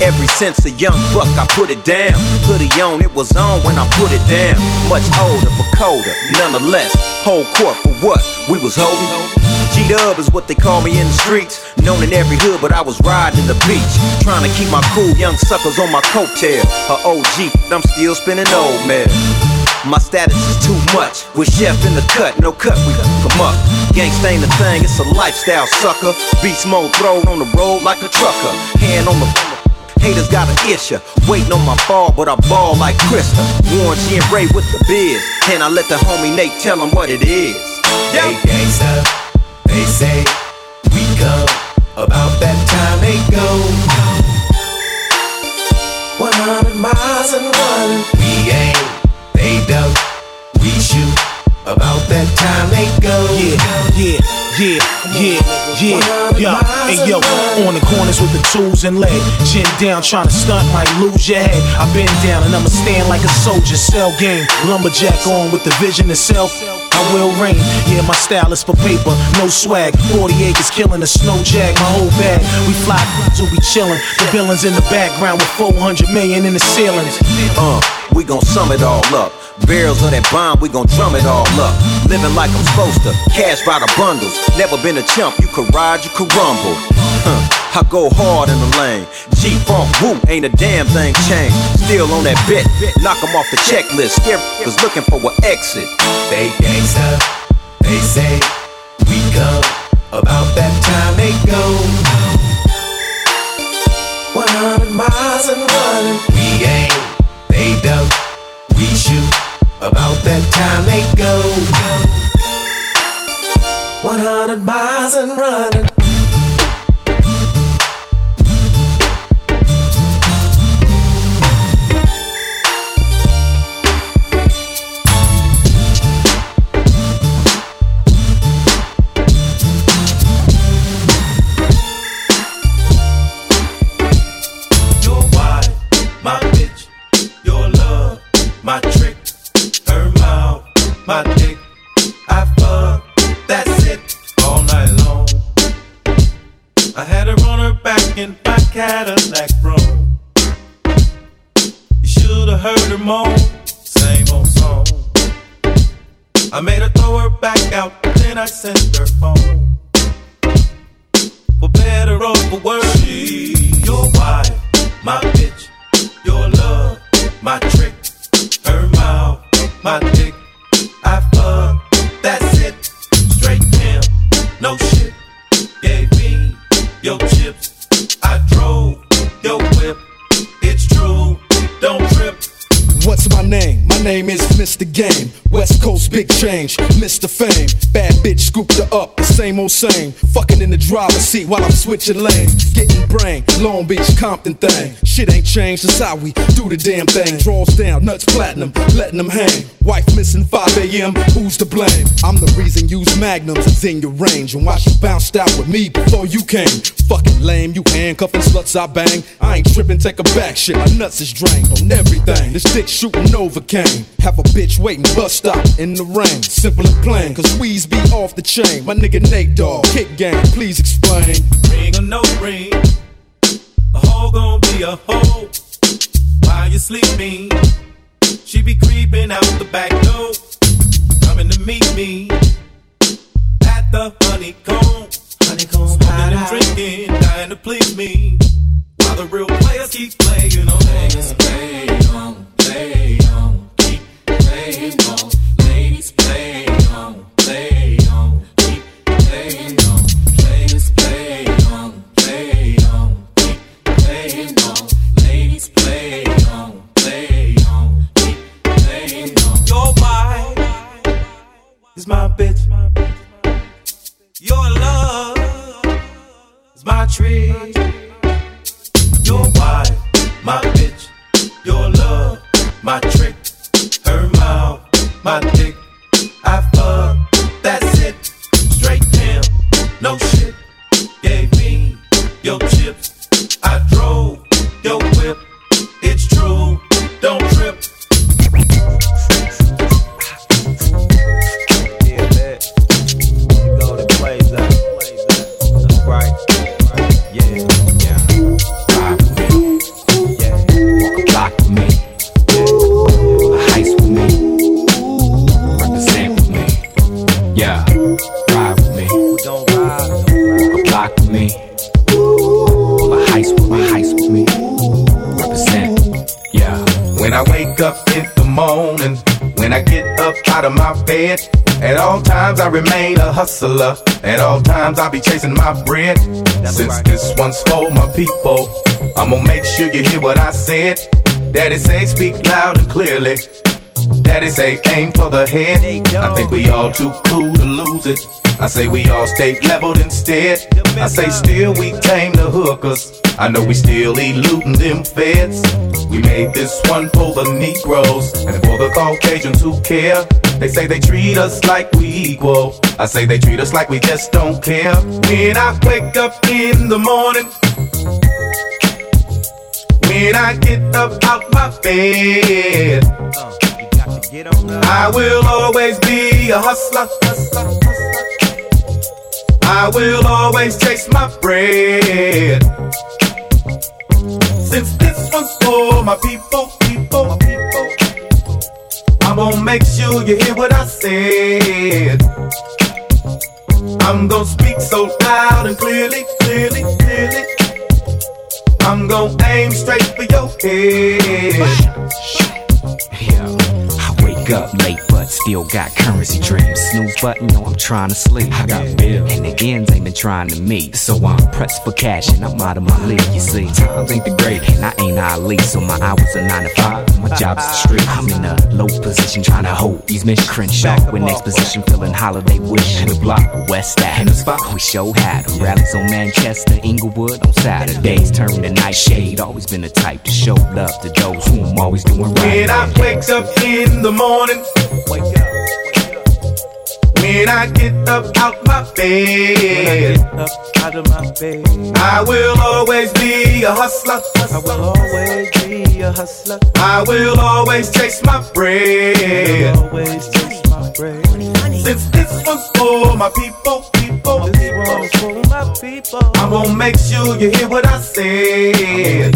running. Ever since a young buck, I put it down. Hoodie on, it was on when I put it down. Much older, but colder, nonetheless. Whole court for what? We was holding. G Dub is what they call me in the streets. Known in every hood, but I was riding the beach. Trying to keep my cool young suckers on my coattail. A OG, I'm still spinning old man. My status is too much. With chef in the cut, no cut, we come up. Gangsta ain't a thing, it's a lifestyle sucker. Beast mode thrown on the road like a trucker. Hand on the Haters got an issue, waiting on my fall, but I ball like Krista. Warren G and Ray with the biz, and I let the homie Nate tell him what it is. Hey, gangsta, they say we come about that time they go. 100 miles and running. We ain't, they don't. We shoot about that time they go. Yeah, yeah, yeah, yeah, yeah, yeah. Hey yo, on the corners with the tools and lead. Chin down, trying to stunt, might lose your head. i been down and I'ma stand like a soldier. Cell game, lumberjack on with the vision itself. I will reign. Yeah, my style is for paper, no swag. 40 acres killing a snow jag, my whole bag. We fly be chillin'. The villains in the background with 400 million in the ceilings. Uh, we gon' sum it all up. Barrels of that bomb, we gon' drum it all up. Living like I'm supposed to, cash by the bundles. Never been a chump, you could ride, you could rumble. Huh, I go hard in the lane. G Funk Woo, ain't a damn thing changed. Still on that bit, knock 'em off the checklist. Scare was looking for an exit. They gangsta, they say we come about that time they go. 100 miles and running. We ain't, don't. We shoot about that time they go. 100 miles and running. Cadillac room. You should've heard her moan, same old song. I made her throw her back out, then I sent her home. For better or for worse, she your wife, my bitch, your love, my trick, her mouth, my dick. I fuck, that's it, straight pimp, no shit. Gave me your chips, name, my name is Mr. Game. West Coast big change, Mr. Fame. Bad bitch scooped her up, the same old same. Fucking in the driver's seat while I'm switching lanes. Getting brain, Long Beach, Compton thing. Shit ain't changed, that's how we do the damn thing. Draws down, nuts platinum, letting them hang. Wife missing 5 a.m., who's to blame? I'm the reason use magnums is in your range. And why she bounced out with me before you came? Fucking lame, you handcuffing sluts I bang. I ain't tripping, take a back shit. My nuts is drained on everything. This dick shooting Novocaine. Have a bitch waiting bus stop in the rain. Simple and plain, cause weeds be off the chain. My nigga Nate Dogg, kick game, please explain. Ring or no ring, a hoe gon' be a hoe. While you sleeping, she be creeping out the back door, coming to meet me at the honeycomb. Honeycomb, smoking and drinking, dying to please me. While the real players keep playing on, players play on, play playing on. Ladies play on, play on, keep playing on. My bitch, my bitch. Your love is my tree. Your wife, my bitch. Mouth, hustler. At all times I be chasing my bread. Since this one's for my people, I'm gonna make sure you hear what I said. Daddy say speak loud and clearly. Daddy say aim for the head. I think we all too cool to lose it. I say we all stay leveled instead. I say still we tame the hookers. I know we still eluding them feds. We made this one for the Negroes and for the Caucasians who care. They say they treat us like we equal. I say they treat us like we just don't care. When I wake up in the morning, when I get up out my bed, I will always be a hustler. I will always chase my bread. Since this one's for my people, people, people, I'm gonna make sure you hear what I said. I'm gonna speak so loud and clearly, clearly, clearly. I'm gonna aim straight for your head. I wake up late, but still got currency dreams. Snooze button, know I'm trying to sleep. I got bills, and the ends ain't been trying to meet. So I'm pressed for cash, and I'm out of my league. You see, times ain't the great, and I ain't Ali. So my hours are nine to five. My job's the street. I'm in a low position, trying to hold these men. Crenshaw, with next position, feeling holiday wish. In the block, West Ave. In the spot, we show had. Rallies on Manchester, Inglewood on Saturdays. Turn the night shade. Always been the type to show love to those who I'm always doing right. When I wake up in the morning, morning. Wake up when I get up out my bed, out of my bed. I will always be a hustler. I will always be a hustler. I will always chase my bread. Always chase my bread. Since this one's for my people, people, people, for my people. I'm gonna make sure you hear what I said.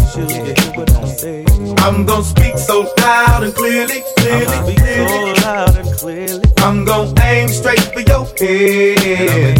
I'm gonna speak so loud and clearly, clearly, clearly. So loud and clearly. I'm gonna aim straight for your head.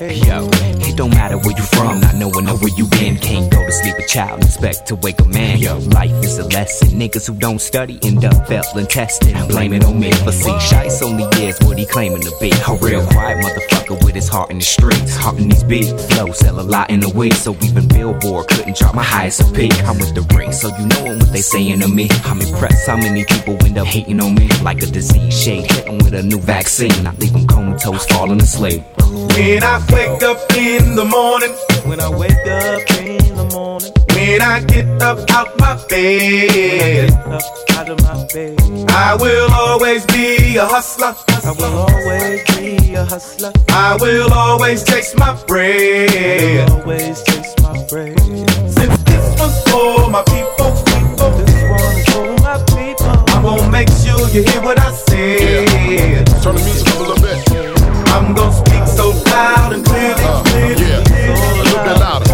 Yo, it don't matter where you from, not knowing know where you been. Can't go to sleep a child, expect to wake a man. Yo, life is a lesson. Niggas who don't study end up failing tested. Blame it on me, but see, Shice only is what he claiming to be. A real quiet motherfucker with his heart in the streets. Heart in these beats, flow, sell a lot in the week. So even Billboard couldn't drop my highest peak. I'm with the ring, so you know what they saying to me. I'm impressed how many people end up hating on me. Like a disease shade, hit 'em with a new vaccine. I leave them comatose, falling asleep. When I wake up in the morning, when I wake up in the morning, when I get up out my bed, up out of my bed, I will always be a hustler. I will always be a hustler. I will always chase my bread. I will always chase my bread. Since this one's for my people, people. This one is for my people. I'm gonna make sure you hear what I said. Turn the music up a little bit. I'm gonna speak so loud and clearly, Uh, clearly, yeah, a little bit louder.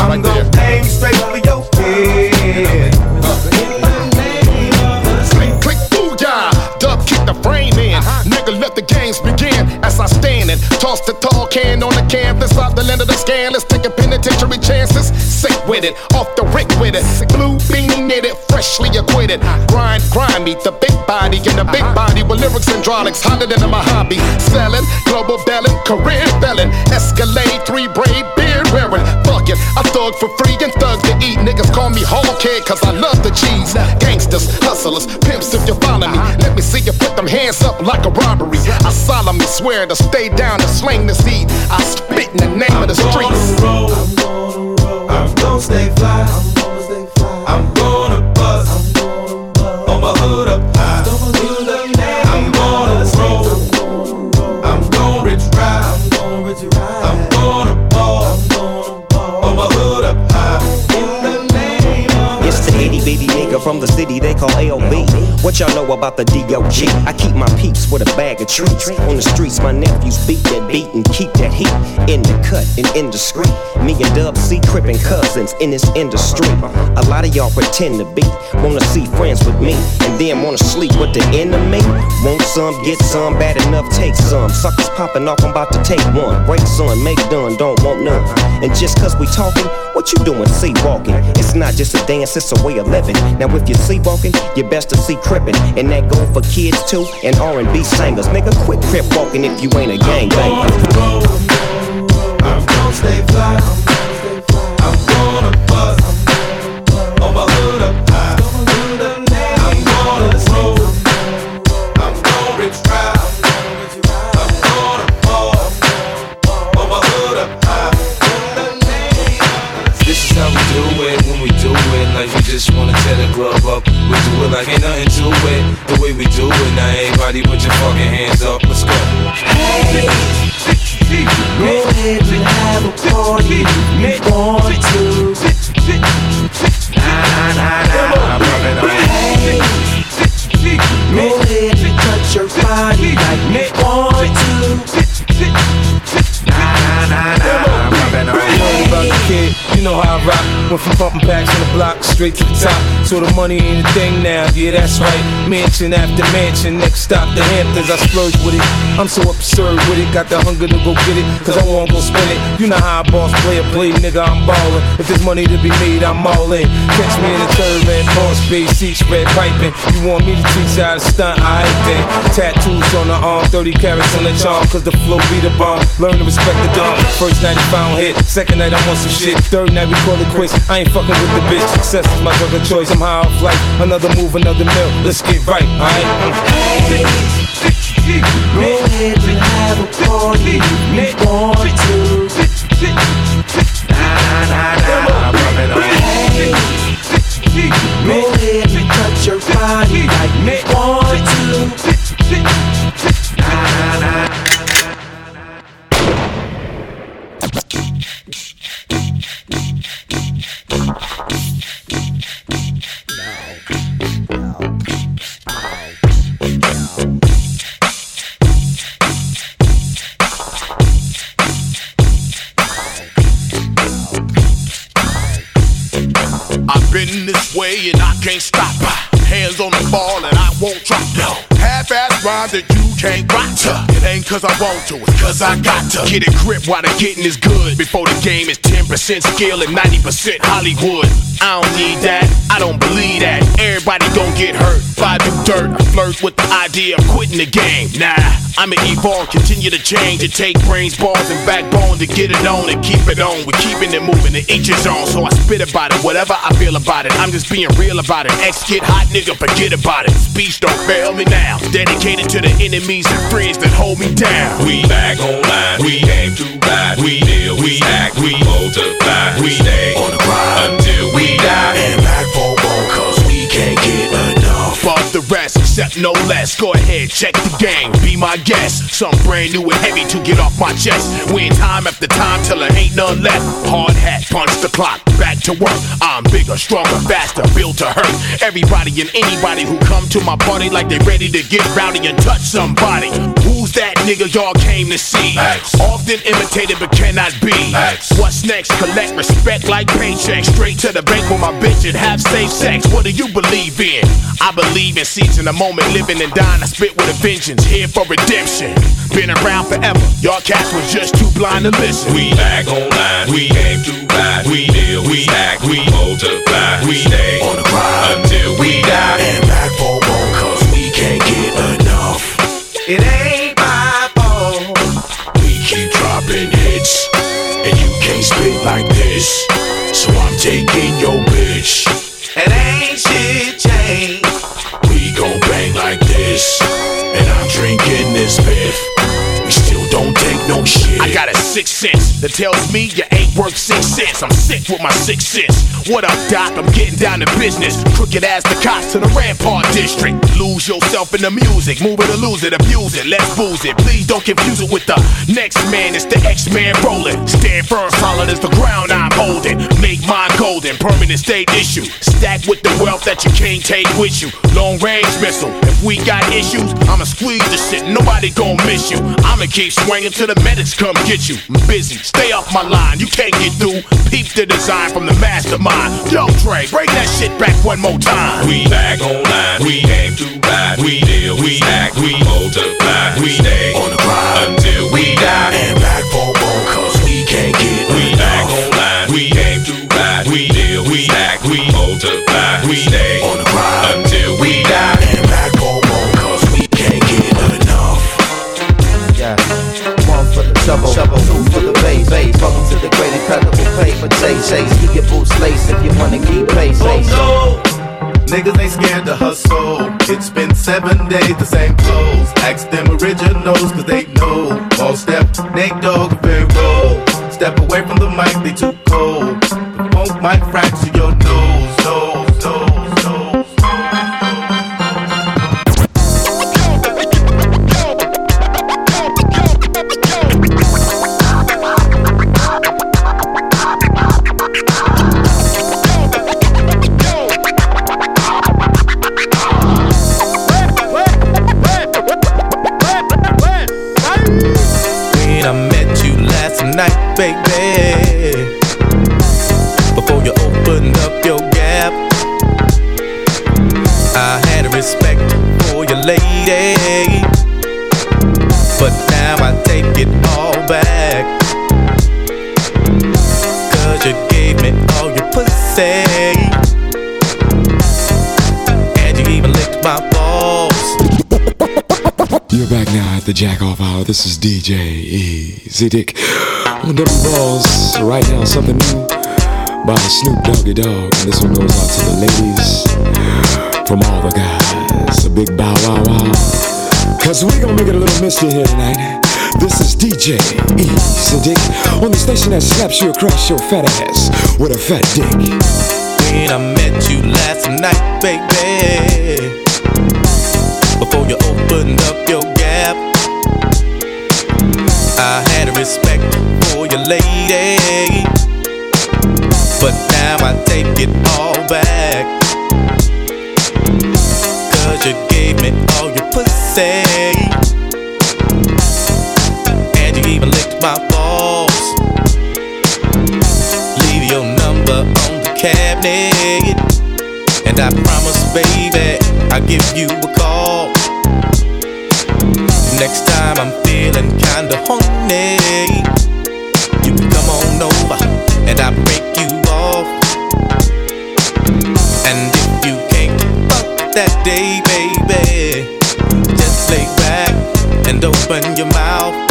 I'm Right gonna there. aim straight for your stand and toss the tall can on the canvas. Out the land of the scandalous, taking penitentiary chances. Sick with it, off the rick with it. Blue beanie knitted, freshly acquitted. Grind, grind me, the big body and the big uh-huh. body with lyrics hydraulics hotter than a hobby. Selling, global belling, career belling. Escalade, three braid, beard wearing. Fuck it, I thug for free and thug to eat. Niggas call me whole kid cause I love the cheese. Gangsters, hustlers, pimps if you follow me. Uh-huh. Let me see you put them hands up like a robbery. I solemnly swear to stay down and sling this heat. I spit in the name of the streets. I'm gonna stay fly. Nigga from the city they call AOB. What y'all know about the DOG? I keep my peeps with a bag of treats. On the streets, my nephews beat that beat and keep that heat in the cut and indiscreet. Me and Dub C crippin' cousins in this industry. A lot of y'all pretend to be, wanna see friends with me, and then wanna sleep with the enemy. Want some, get some, bad enough, take some. Suckers popping off, I'm about to take one. Break some, make done, don't want none. And just cause we talking, what you doing, see walking? It's not just a dance, it's a way of living. Now if you see walking, you best to see crippin'. And that go for kids too, and R&B singers. Nigga, quit crip walking if you ain't a gangbanger. I'm gonna stay fly. Club up. We do it like ain't nothing to it. The way we do it. Now everybody put your fucking hands up. Let's go. Ahead and have a party you want to. Nah, nah, nah, nah. Hey, go ahead and touch your body like you want to. Nah, nah, nah, nah. Don't worry about the kid, you know how I rock. Went from pumping packs on the block straight to the top. So the money ain't a thing now, yeah, that's right. Mansion after mansion, next stop the Hamptons. I splurge with it. I'm so absurd with it, got the hunger to go get it, cause I won't go spend it. You know how I boss player play, nigga, I'm ballin'. If there's money to be made, I'm all in. Catch me in the third man, boss space, seat spread piping. You want me to teach you how to stunt, I ain't then. Tattoos on the arm, 30 carats on the charm, cause the flow be the bomb. Learn to respect the dawn. First night he found hit, second night I want some shit. Third night we call it quits. I ain't fucking with the bitch. Success is my drug of choice. I'm high off life. Another move, another mill. Let's get right, alright? Go ahead and have a party you want to. Nah, nah, nah, nah. Hey, go ahead and touch your body like you want to. That you can't rock. Ain't cause I want to, it's cause I got to. Get a grip while the getting is good. Before the game is 10% skill and 90% Hollywood. I don't need that, I don't believe that. Everybody gon' get hurt. If I do dirt, I flirt with the idea of quitting the game. Nah, I'ma evolve, continue to change. It take brains, balls, and backbone to get it on and keep it on. We're keeping it moving, the each is on. So I spit about it, whatever I feel about it. I'm just being real about it. X get hot, nigga, forget about it. Speech don't fail me now. Dedicated to the enemies and friends that hold me down. We back online, we aim to ride, we deal, we act, we multiply, we stay on the grind until we die. And back for more, cause we can't get rest, no less. Go ahead, check the game, be my guest. Some brand new and heavy to get off my chest. Win time after time till there ain't none left. Hard hat, punch the clock, back to work. I'm bigger, stronger, faster, built to hurt. Everybody and anybody who come to my party like they ready to get rowdy and touch somebody. Who's that nigga y'all came to see? Often imitated but cannot be. What's next? Collect respect like paycheck. Straight to the bank with my bitch and have safe sex. What do you believe in? I believe in seizing the moment, living and dying. I spit with a vengeance, here for redemption. Been around forever. Y'all cats was just too blind to listen. We back online, we aim to ride, we deal, we act, we multiply, we stay on the grind until we die. And back for more, cause we can't get enough. It ain't my fault. We keep dropping hits, and you can't spit like this. So I'm taking your bitch. It ain't shit. I got a sixth sense that tells me you ain't worth six cents. I'm sick with my six cents. What up, Doc? I'm getting down to business. Crooked as the cops to the Rampart District. Lose yourself in the music, move it or lose it, abuse it, let's booze it. Please don't confuse it with the next man. It's the X-Man rolling. Stand firm, solid as the ground I'm holding. Permanent state issue. Stack with the wealth that you can't take with you. Long range missile. If we got issues, I'ma squeeze the shit. Nobody gon' miss you. I'ma keep swinging till the medics come get you. I'm busy, stay off my line. You can't get through. Peep the design from the mastermind. Yo, Dre, break that shit back one more time. We back online, we aim to ride, we deal, we act, we multiply, we stay on the grind until we die. Multiply, we stay on the grind until we die. And back for more, cause we can't get enough. Yeah. One for the trouble, trouble, two for the bass, bass. Welcome to the great incredible play for taste, taste. Keep your boots laced if you wanna keep pace, Oh no! Niggas ain't scared to hustle. It's been seven days, the same clothes. Ask them originals, cause they know. All step, Nate Dogg, very roll. Step away from the mic, they too cold. The funk might fracture Jack Off Hour. This is DJ Easy Dick on W Balls. Right now, something new by Snoop Doggy Dogg. And this one goes out to the ladies from all the guys. A big bow wow wow. Cause we gonna make it a little misty here tonight. This is DJ Easy Dick on the station that slaps you across your fat ass with a fat dick. when I met you last night, baby. Before you opened up your I had respect for your lady. But now I take it all back. Cause you gave me all your pussy. And you even licked my balls. Leave your number on the cabinet. And I promise, baby, I'll give you a. Next time I'm feeling kinda horny, you can come on over and I break you off. And if you can't fuck that day, baby, just lay back and open your mouth.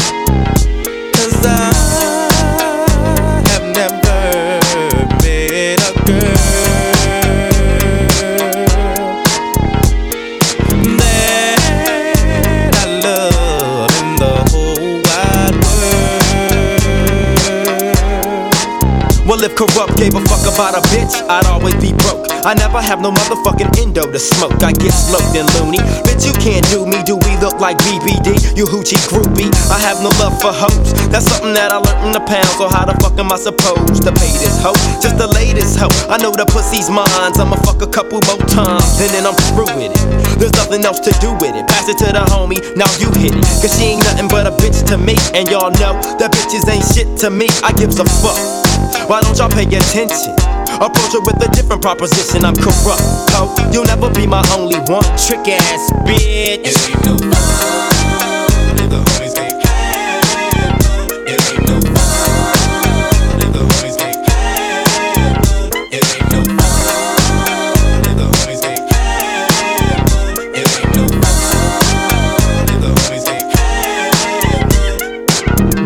Well, if Kurupt gave a fuck about a bitch, I'd always be broke. I never have no motherfucking endo to smoke. I get smoked and loony. Bitch, you can't do me. Do we look like BBD? You hoochie groupie. I have no love for hoes. That's something that I learned in the pound. So how the fuck am I supposed to pay this hoe? Just the latest hoe. I know the pussy's mine. I'ma fuck a couple more times. And then I'm through with it. There's nothing else to do with it. Pass it to the homie. Now you hit it. Cause she ain't nothing but a bitch to me. And y'all know that bitches ain't shit to me. I gives a fuck. Why don't y'all pay attention? Approach it with a different proposition. I'm Kurupt, ho. You'll never be my only one. Trick ass bitch.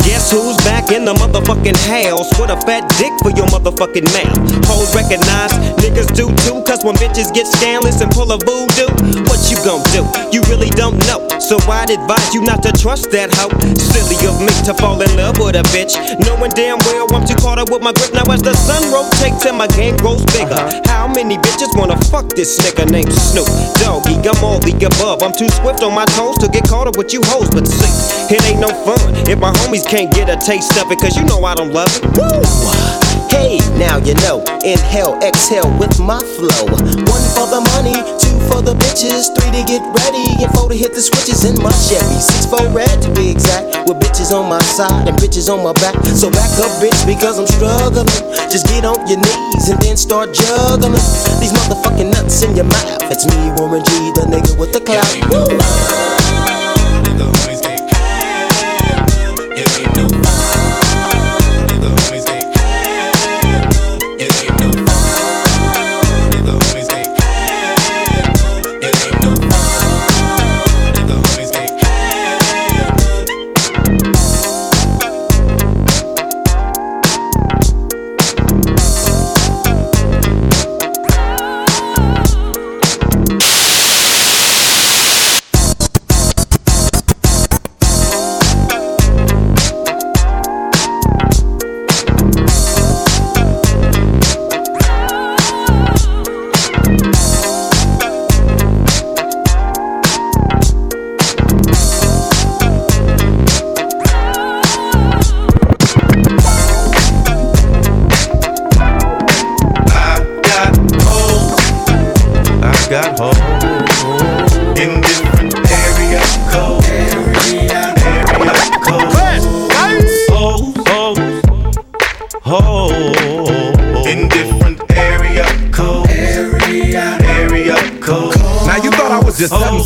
Guess who's back in the motherfucking house with a fat dick for your motherfucking mouth? Hoes recognize niggas do too, cause when bitches get scandalous and pull a voodoo, what you gon' do? You really don't know. So I'd advise you not to trust that hoe. Silly of me to fall in love with a bitch, knowing damn well I'm too caught up with my grip. Now as the sun rotates and my game grows bigger, how many bitches wanna fuck this nigga named Snoop Doggy? I'm all the above. I'm too swift on my toes to get caught up with you hoes, but see, it ain't no fun if my homies can't get a taste of it, cause you know I don't love. Woo! Hey, now you know. Inhale, exhale with my flow. One for the money, two for the bitches, three to get ready, and four to hit the switches in my Chevy. Six for red to be exact, with bitches on my side and bitches on my back. So back up, bitch, because I'm struggling. Just get on your knees and then start juggling these motherfucking nuts in your mouth. It's me, Warren G, the nigga with the clout. Woo!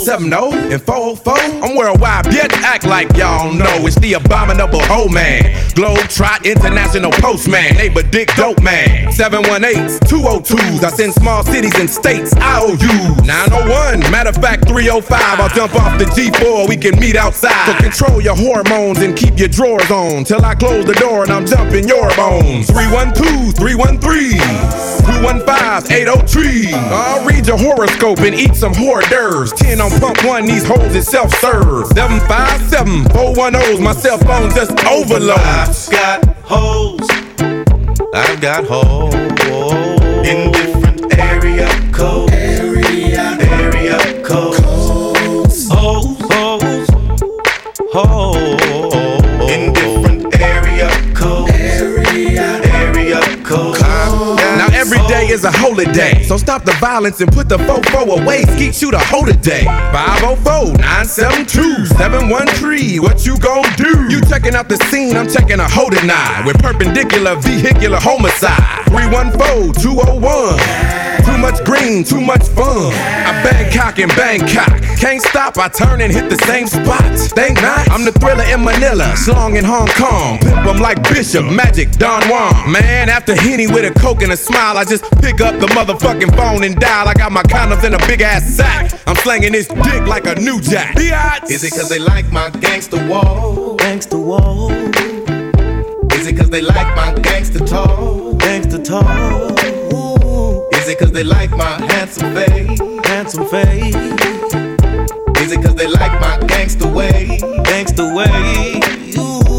470 and 404. I'm worldwide, bitch. Act like y'all know it's the abominable hoe man. Globetrot International Postman. Neighbor Dick Dope Man. 718s, 202s. I send small cities and states. IOUs. 901. Matter of fact, 305. I'll jump off the G4, we can meet outside. So control your hormones and keep your drawers on till I close the door and I'm jumping your bones. 312, 313, 215, 803. I'll read your horoscope and eat some hors d'oeuvres. 10 on pump one, these hoes is self serve. 757, 410's, my cell phone just overload. I've got hoes. I've got hoes in different area hoes in different area codes. Area, area codes. Now every day is a holiday, so stop the violence and put the fofo away. Skeet shoot a hoe today. 504-972-713. What you gon' do? You checking out the scene, I'm checking a hoe tonight with perpendicular vehicular homicide. 314-201. Too much green, too much fun. I Bangkok and Bangkok. Can't stop, I turn and hit the same spots. Think not, I'm the thriller in Manila, slong in Hong Kong. Pimp 'em like Bishop, Magic, Don Juan. Man, after Henny with a coke and a smile, I just pick up the motherfucking phone and dial. I got my condoms in a big ass sack. I'm slanging this dick like a new jack. Is it cause they like my gangster wall? Gangster wall. Is it cause they like my gangster talk? Gangster talk. Is it cause they like my handsome face? Handsome face. Is it cause they like my gangster way? Gangster way.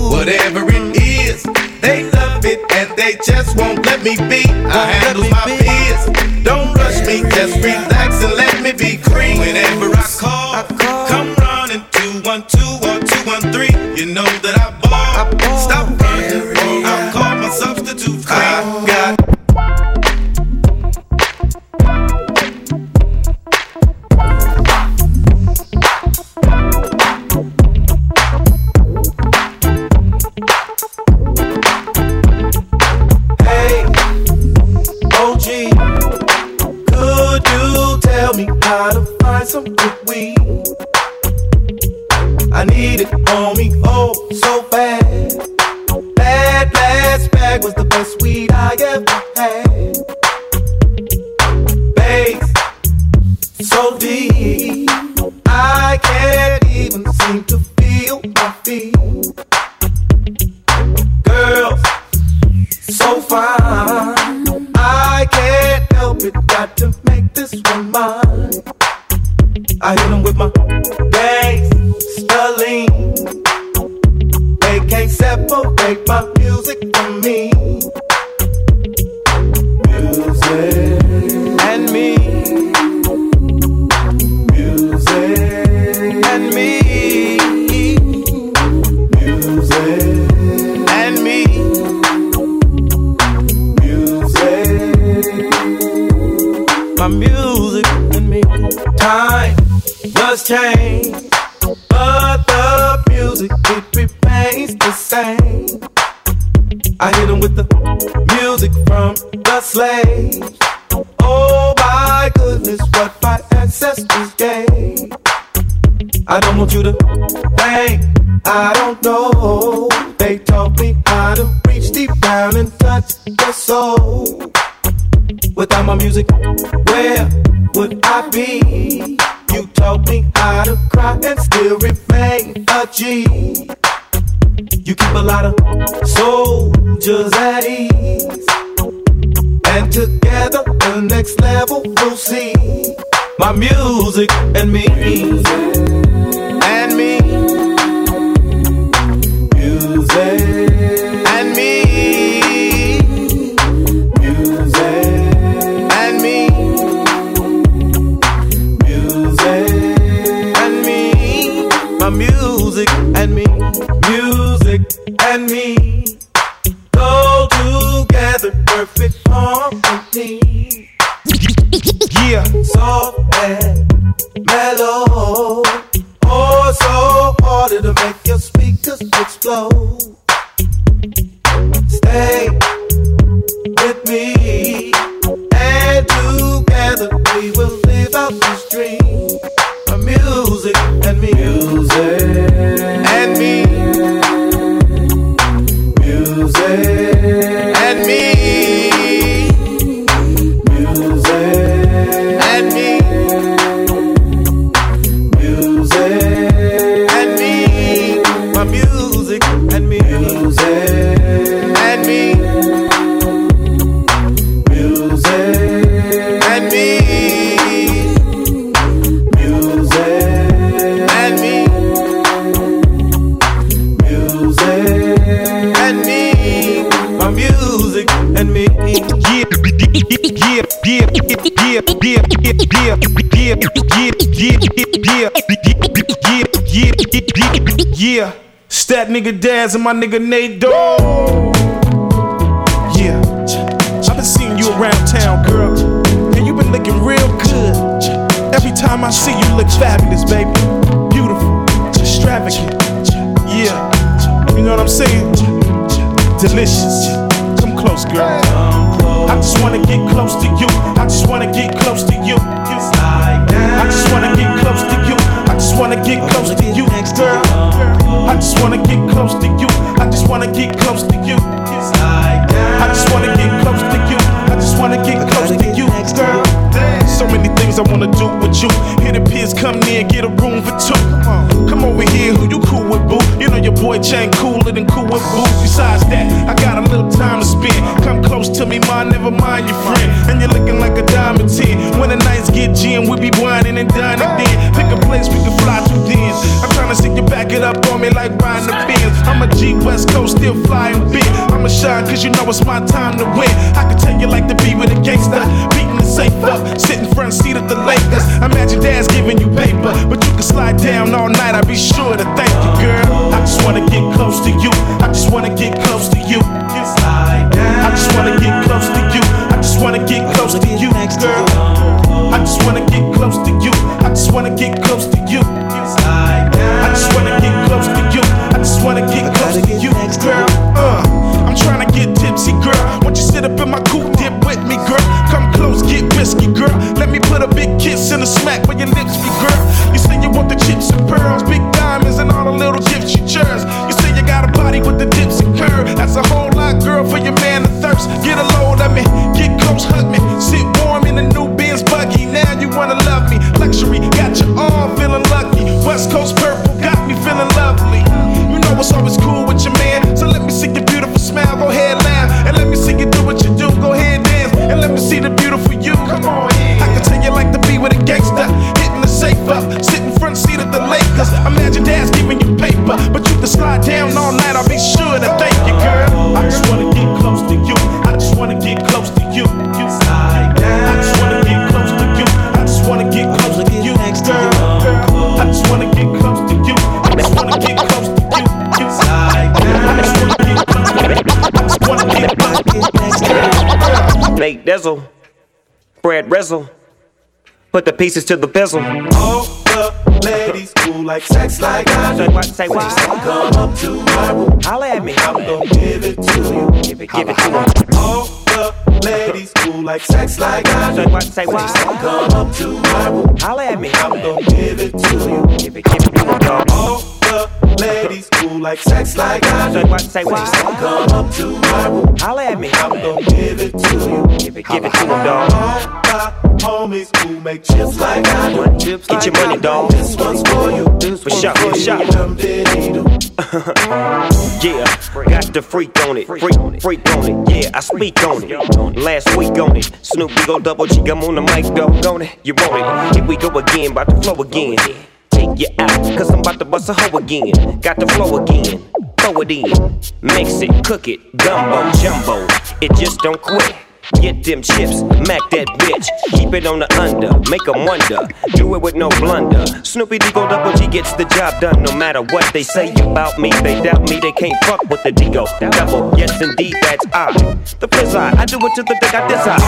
Whatever it is, they love it and they just won't let me be. I handle my fears. Don't rush me, just relax and let me be cream. Whenever I call, come running two one two or two one three. You know that I Oh my goodness, what my ancestors gave. I don't want you to think I don't know. They taught me how to reach deep down and touch the soul. Without my music, where would I be? You taught me how to cry and still remain a G. You keep a lot of soldiers at ease. And together, the next level we'll see. My music and me. And me. Music and me. and me. Music and me. My music and me. Music and me. Harmony. Yeah, soft and mellow. Oh, so hard to make your speakers explode. Stay with me, and together we will live out yeah. Stat nigga Daz and my nigga Nate Dogg. Yeah. I've been seeing you around town, girl, and you've been looking real good. Every time I see you, look fabulous, baby. Beautiful, extravagant. Yeah, you know what I'm saying? Delicious. Come close, girl. I just wanna get close to you. I just wanna get close to you. I just wanna get close to you. I just wanna get close to you, girl. I just wanna get close to you. I just wanna get close to you. I just wanna get close to you. I just wanna get close to you, girl. So many things I wanna do with you. Here the peers come near, get a room for two. Come over here, who you cool with, boo? You know your boy Chain cooler than cool with boo. Besides that, I got a little time to spend. Come close to me, ma, never mind your friend. And you're looking like a diamond 10. When the nights get G we be whining and dining then. Pick a place we can fly to then. I'm trying to see you back it up on me like riding the Benz. I'm a G West Coast, still flying big. I'ma shine cause you know it's my time to win. I can tell you like to be with a gangster, beating safe up, sitting front seat of the Lakers. Imagine dad's giving you paper, but you can slide down all night. I'll be sure to thank you, girl. I just wanna get close to you. I Brad Rizzle, put the pieces to the bezel. All the ladies who like sex like I do. Say what? Say what? Come up to my room. Holla at me. I'm gonna give it to you. Give it, give it to. All the ladies who like sex like I do. Say what? Say what? Come up to my room. Holla at me. I'm gonna give it to you. Give it, give it to 'em, dog. All the ladies cool like sex like I Say do. what? Say what? Come up to my room. Holla at me. I'm gonna give it to you. Give it, give it to 'em, dog. Homies who make chips like I do. Get your money, dog. This one's for you. This For sure, for sure. Dum diddy doo. Yeah, got the freak on it, freak, freak on it. Yeah, I speak on it. Last week on it, Snoop go double G, I'm on the mic, dog, on it. You want it? Here we go again, about to flow again. Take you out, cause I'm about to bust a hoe again. Got the flow again, throw it in, mix it, cook it, gumbo, jumbo. It just don't quit. Get them chips, mac that bitch. Keep it on the under, make 'em wonder. Do it with no blunder. Snoopy Digo Double G gets the job done no matter what they say about me. They doubt me, they can't fuck with the Digo. Double, yes indeed, that's I. The fizz I, I do it to the dick I desire.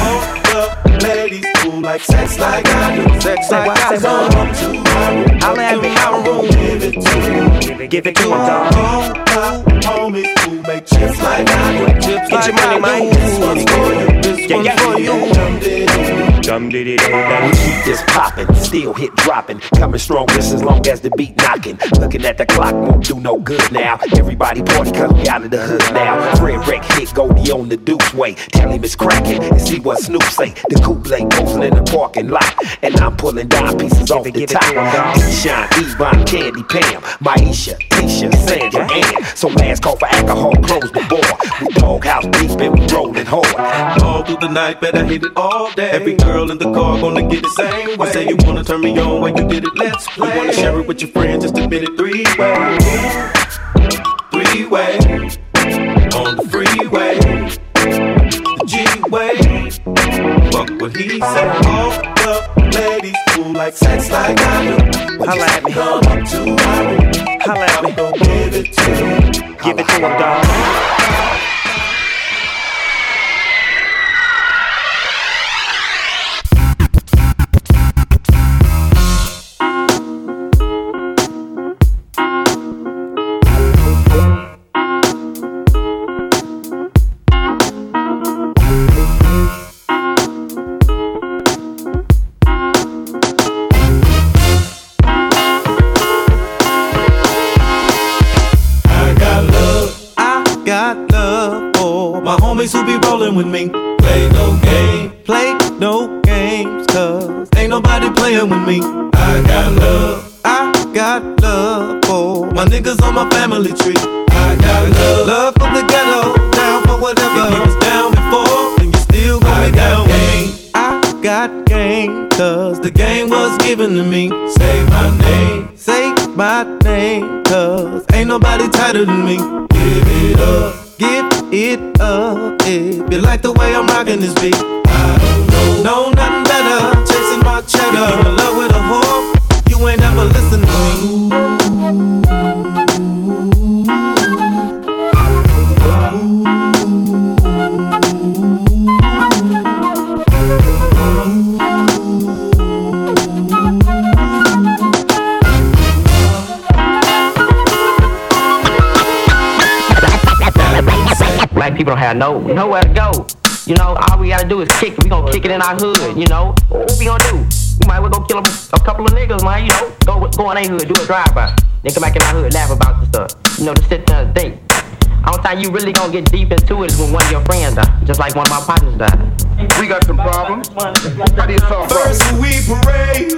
All the ladies who like sex like I do. Sex like I say do. what? Come to my room. Holla at me, holla gonna give it to you. Give it to 'em, dog. Homies who make chips like I do. Chips Get your money, man. This one's for you. This one's for you. Dum diddy doo. Dum diddy doo We keep this poppin', still hit dropping, coming strong just as long as the beat knocking. Looking at the clock won't do no good now. Everybody party cause we out of the hood now. Fred Wreck hit Goldie on the Duke's way. Tell him it's cracking and see what Snoop say. The coupe late posing in the parking lot, and I'm pulling dime pieces off it, the give it top. to him, dog. Shine, Yvonne, Candy, Pam, Maisha, Tisha, Sandra, Ann. So last call for alcohol, close the door. We doghouse deep and we rollin' hard. All through the night, better hit it all day. Every girl in the car gonna get the same way. Say you wanna turn me on when you get it, let's play. You wanna share it with your friends, just admit it three way. Three way. On the freeway. The G way. Fuck what he said. All the ladies who like sex like I do. Holla at me. Come up to my room. Holla at me. I'm gonna give it to you. Give it to 'em, dog. With me. Play no game, play no games, cause ain't nobody playing with me. I got love, I got love for my niggas on my family tree. I got love, love for the ghetto, down for whatever. You was down before, and you still gonna be down with me. I got game, cause the game was given to me. Say my name, say my name, cause ain't nobody tighter than me. Give it up, give it up. If you like the I'm this beat, I don't know, know nothing better. Chasing my cheddar, in love with a whore. You ain't ever to me. Black people have no nowhere to go. You know, all we gotta do is kick it. We gonna kick it in our hood. You know, what we gonna do? We might well go kill a, a couple of niggas, man. You know, go go in their hood, do a drive by. Then come back in our hood, laugh about the stuff. You know, to sit there and think. Only time you really gonna get deep into it is when one of your friends die, just like one of my partners died. We got some problems. How do you solve First we parade,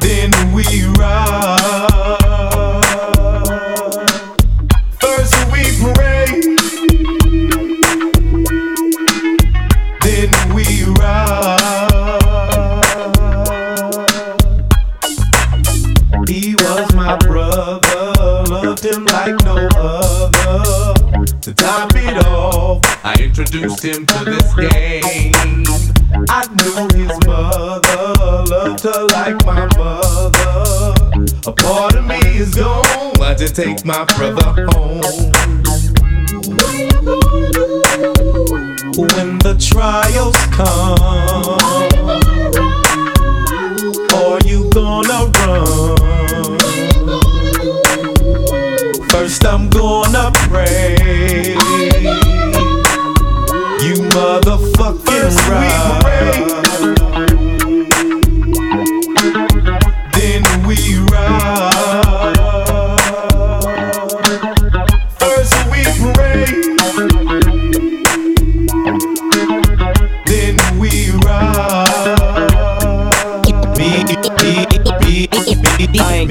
then we ride. Introduced him to this game. I knew his mother loved her like my mother. A part of me is gone, I just take my brother home. When the trials come, are you gonna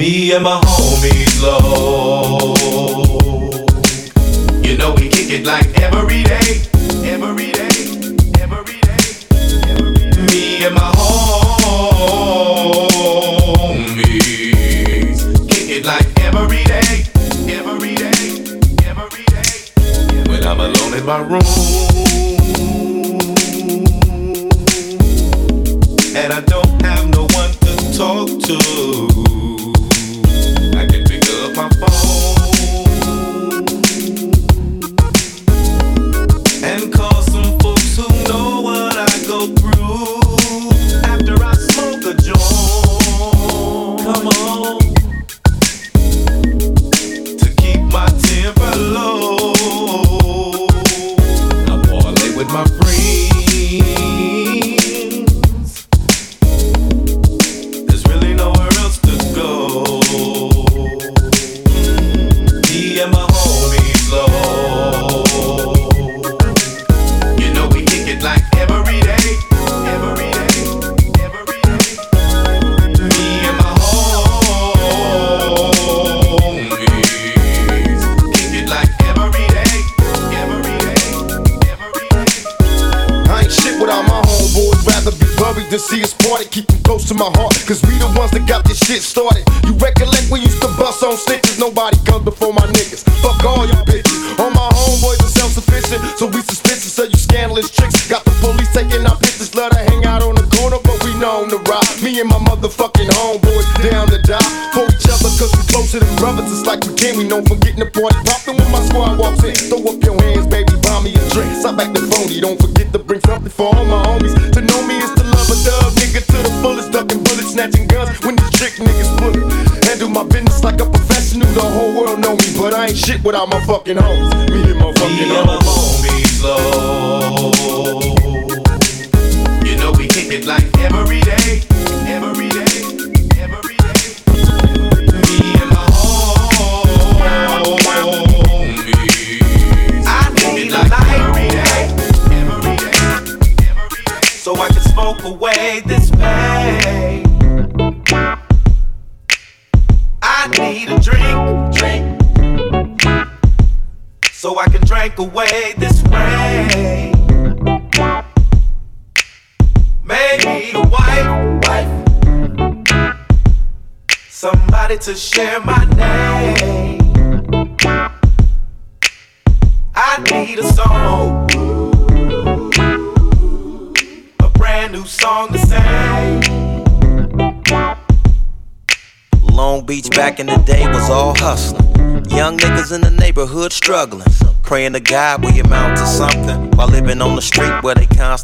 me, and my homies low. You know we kick it like every day, every day, every day. Me and my homies kick it like every day, every day, every day. When I'm alone in my room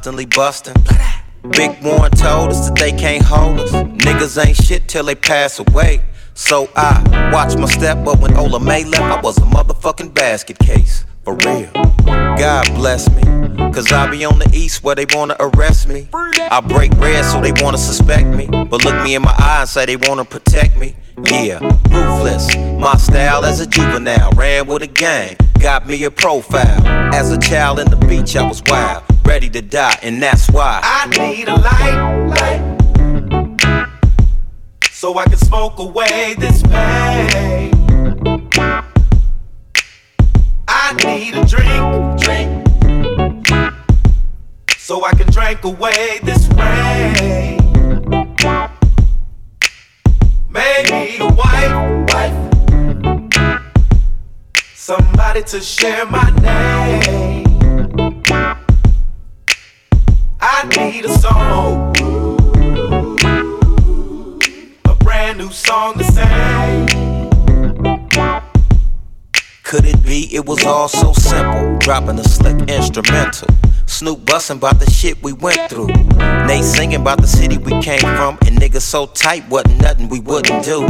constantly busting. Big Warren told us that they can't hold us. Niggas ain't shit till they pass away. So I watch my step, but when Ola May left, I was a motherfucking basket case. For real. God bless me. Cause I be on the east where they wanna arrest me. I break bread so they wanna suspect me. But look me in my eye and say they wanna protect me. Yeah, ruthless. My style as a juvenile. Ran with a gang. Got me a profile. As a child in the beach, I was wild. Ready to die, and that's why. I need a light, light. So I can smoke away this pain. I need a drink, drink. So I can drink away this rain. Maybe a wife, wife. Somebody to share my name. I need a song, brand new song to sing. Could it be it was all so simple? Dropping a slick instrumental. Snoop bustin' about the shit we went through. Nate singing about the city we came from. And niggas so tight, wasn't nothing we wouldn't do.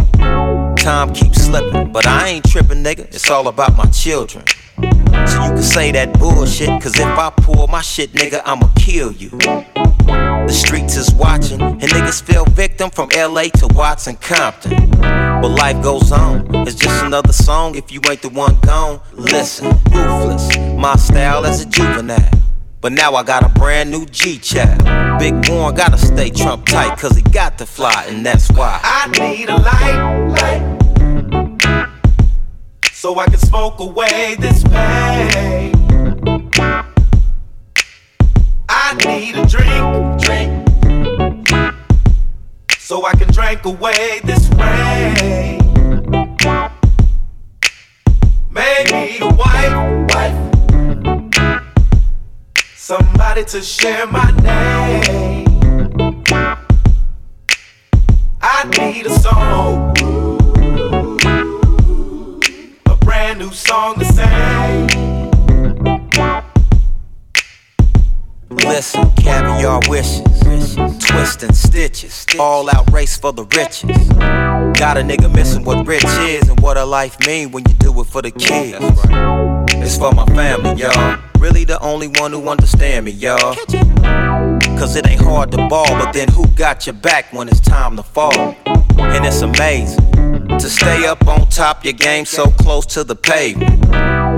Time keeps slipping, but I ain't tripping, nigga. It's all about my children. So you can say that bullshit, cause if I pull my shit, nigga, I'ma kill you. The streets is watching, and niggas feel victim from LA to Watson Compton. But life goes on, it's just another song if you ain't the one gone. Listen, ruthless, my style as a juvenile. But now I got a brand new G child. Big Warren gotta stay Trump tight, cause he got to fly, and that's why. I need a light, light. So I can smoke away this pain. I need a drink, drink. So I can drink away this rain. Maybe a wife, wife. Somebody to share my name. I need a song, brand new song to sing. Listen, caviar wishes, twisting stitches, all out race for the riches. Got a nigga missing what rich is and what a life mean when you do it for the kids. It's for my family, y'all. Really the only one who understand me, y'all. Cause it ain't hard to ball, but then who got your back when it's time to fall? And it's amazing to stay up on top your game so close to the pavement.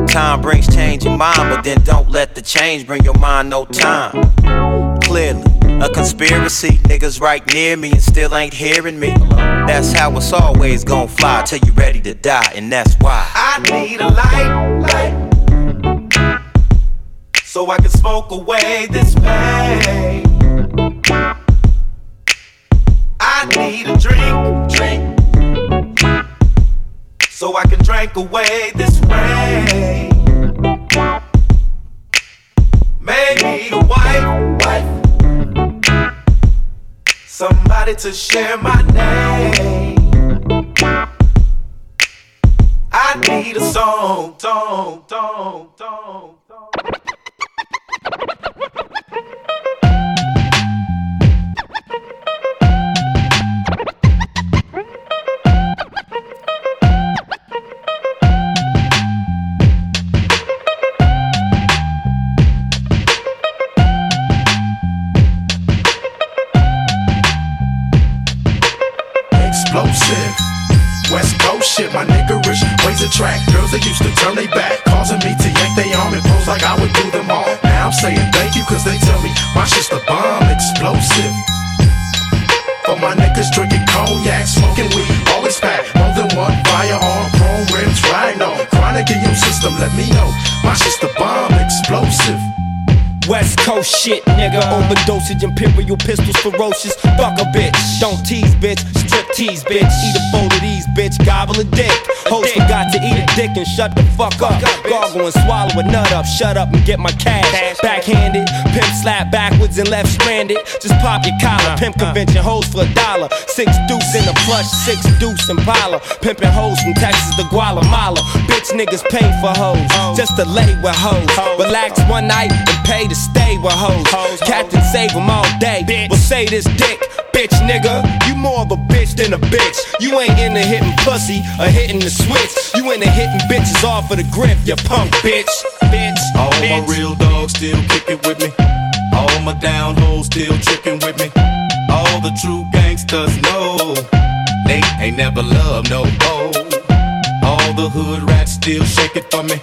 Time brings change in mind, but then don't let the change bring your mind no time. Clearly, a conspiracy. Niggas right near me and still ain't hearing me. That's how it's always gonna fly till you ready to die, and that's why. I need a light, light. So I can smoke away this pain. I need a drink, drink. So I can drink away this rain. Maybe a wife, wife. Somebody to share my name. I need a song, song, song, song. Coast shit, nigga. Overdosage, imperial pistols, ferocious. Fuck a bitch. Don't tease, bitch. Strip tease, bitch. Eat a bowl of these, bitch. Gobble a dick. Host forgot to eat a dick and shut the fuck up. Gargle and swallow a nut up. Shut up and get my cash. Backhanded. Pimp slap backwards and left stranded. Just pop your collar. Pimp convention hoes for a dollar. Six deuce in the plush, six deuce in Impala. Pimping hoes from Texas to Guatemala. Bitch niggas pay for hoes. Just to lay with hoes. Relax one night and pay to stay with hoes. Captain save them all day. We'll say this dick, bitch nigga. You more of a bitch than a bitch. You ain't into hitting pussy or hitting the switch. You into hitting bitches off of the grip, you punk bitch. Bitch. All bitch. my real dogs still kicking with me. All my down hoes still tricking with me. All the true gangsters know they ain't never loved no hoe. All the hood rats still shaking for me.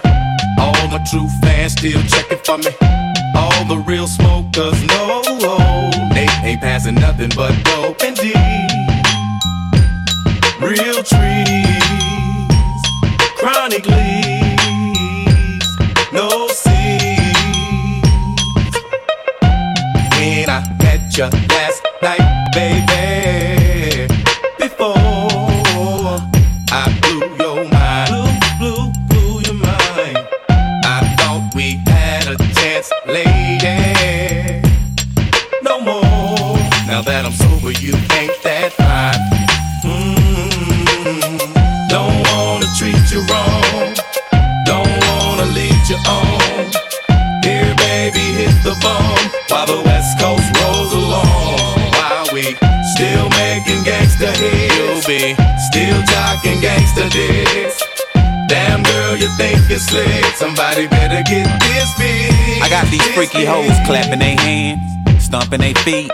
All my true fans still checking for me. All the real smokers know ain't passing nothing but dope and D. Real trees, chronic leaves, no seeds. When I met you last night, baby, dicks. Damn girl, you think you're slick? Somebody better get this big. I got these freaky hoes clapping their hands, stomping their feet.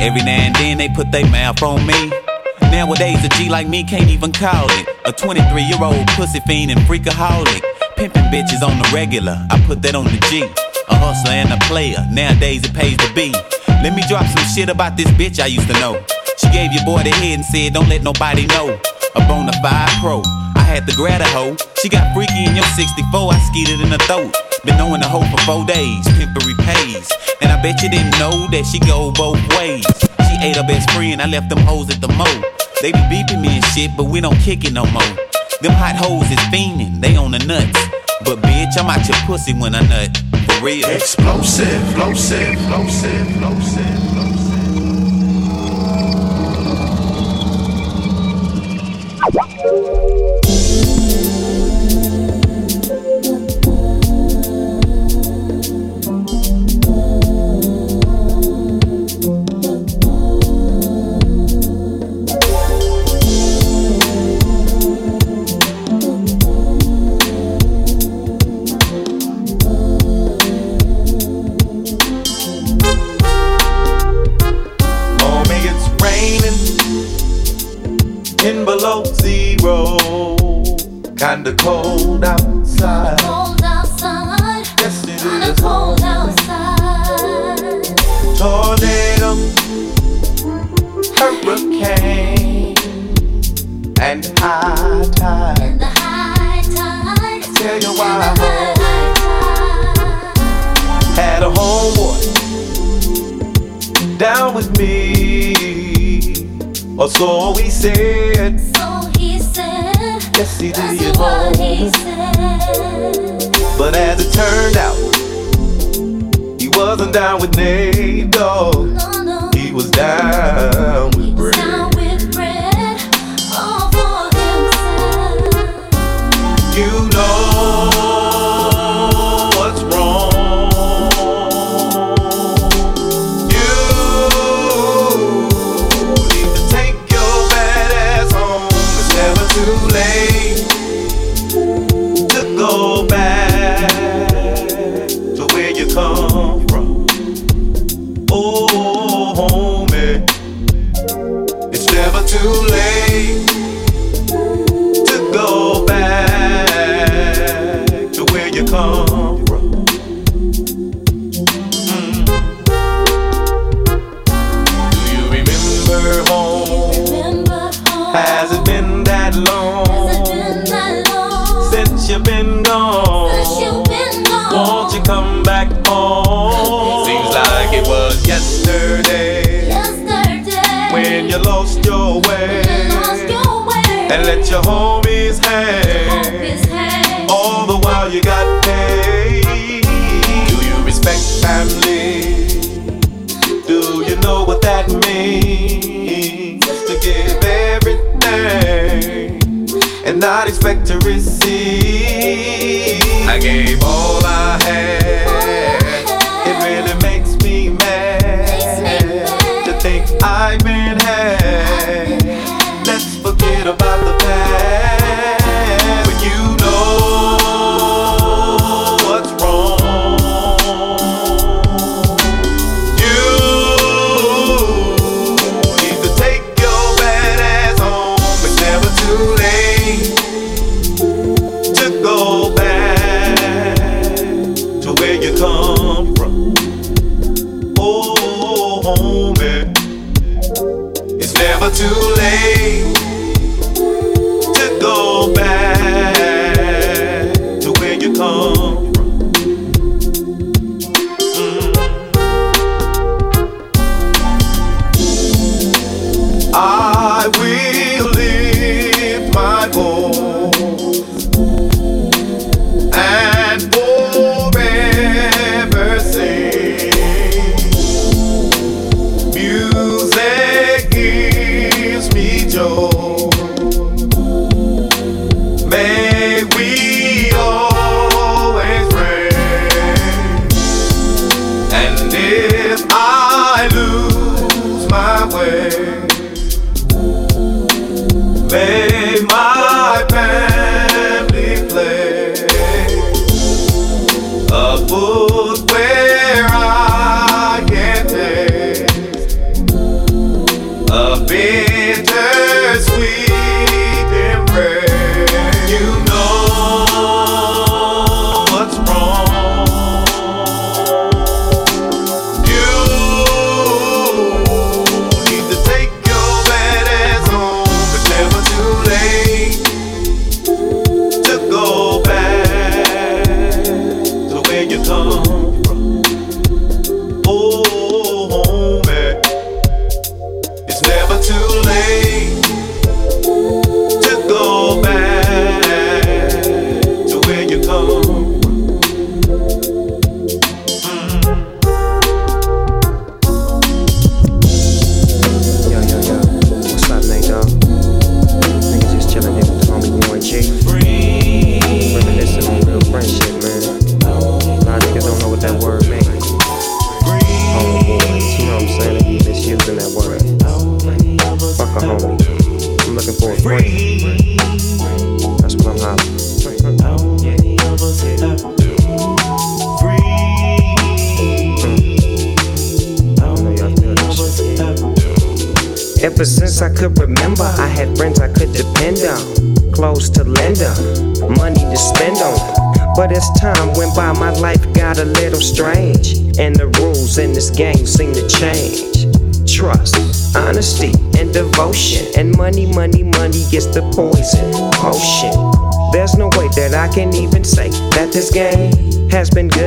Every now and then they put their mouth on me. Nowadays, a G like me can't even call it. A 23 year old pussy fiend and freakaholic. Pimping bitches on the regular, I put that on the G. A hustler and a player, nowadays it pays to be. Let me drop some shit about this bitch I used to know. She gave your boy the head and said, Don't let nobody know. A bona fide pro, I had to grab a hoe. She got freaky in your 64, I skeeted in the throat. Been knowing the hoe for four days, pimpery pays. And I bet you didn't know that she go both ways. She ate her best friend, I left them hoes at the mo. They be beeping me and shit, but we don't kick it no more. Them hot hoes is fiending, they on the nuts. But bitch, I'm out your pussy when I nut. For real. Explosive, explosive, explosive, explosive,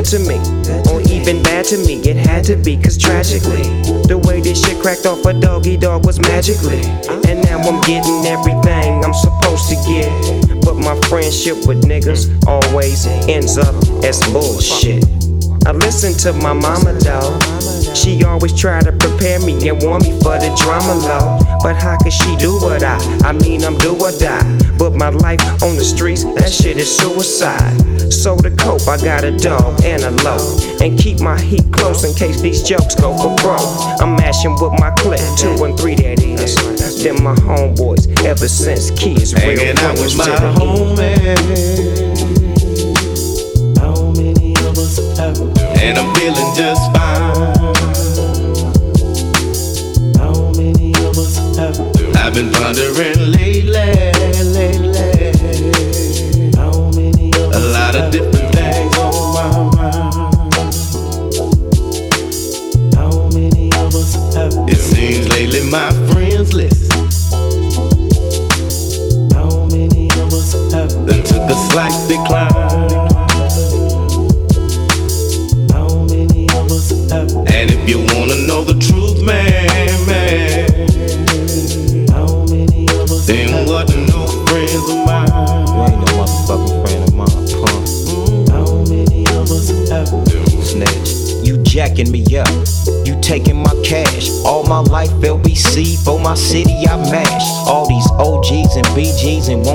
to me, or even bad to me. It had to be, cause tragically, the way this shit cracked off a doggy dog was magically. And now I'm getting everything I'm supposed to get. But my friendship with niggas always ends up as bullshit. I listen to my mama though. She always try to prepare me and warn me for the drama low. But how could she do what I? I mean, I'm do or die put my life on the streets, that shit is suicide. So to cope, I got a dog and a load. And keep my heat close in case these jokes go for broke. I'm mashing with my clip, two and three that is. Then my homeboys, ever since kids, real Hanging out with my homie. How many of us have? And I'm feeling just fine. How many of us have? I've been pondering lately. You me up. You taking my cash. All my life LBC for my city I mash. All these OGs and BGs and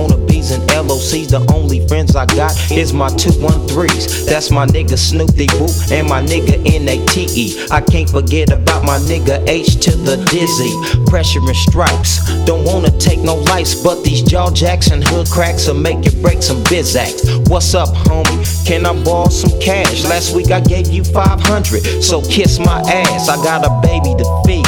wannabes and LOCs. The only friends I got is my 213s. That's my nigga Snoopy Woo and my nigga NATE. I can't forget about my nigga H to the dizzy. Pressure and stripes. Don't wanna take no lights, but these jaw jacks and hood cracks will make you break some biz acts. What's up, homie? Can I borrow some cash? Last week I gave you 500, so kiss my ass. I got a baby to feed,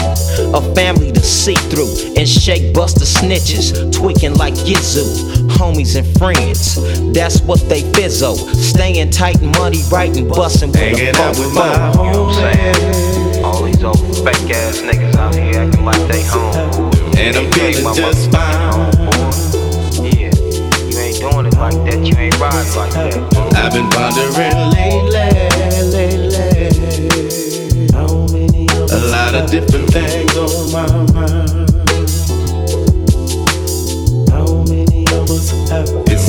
a family to see through, and shake buster snitches, tweaking like Yizu. Homies and friends, that's what they fizzo. Staying tight and money right and busting with a Hanging out with my homies. You know what I'm saying? All these old fake ass niggas out here acting like they home. And I'm feeling just fine. Yeah, you ain't doing it like that. You ain't riding like that. I've been pondering lately, lately. How many A lot of different things on my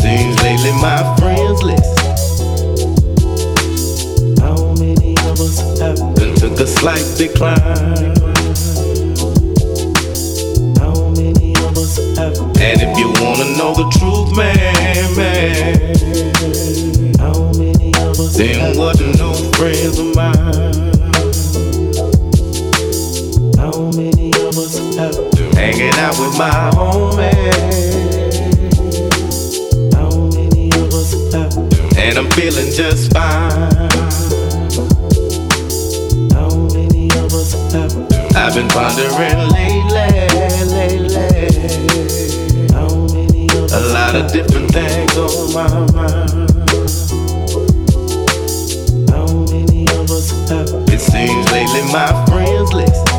seems lately my friends list. How many of us have Then took a slight decline. How many of us have And if you wanna know the truth, man, man. How many of us Then wasn't no friends of mine. How many of us have Hanging out with my homies. And I'm feeling just fine. How many of us have I've been pondering lately, lately. How many of A lot of different things on my mind. How many of us have It seems lately my friends list.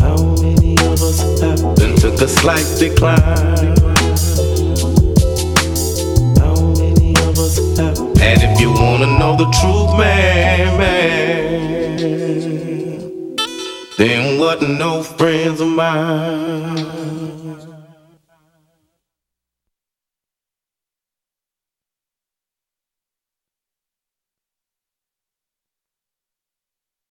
How many of us have Then took a slight decline. And if you wanna know the truth, man, man, then wasn't no friends of mine.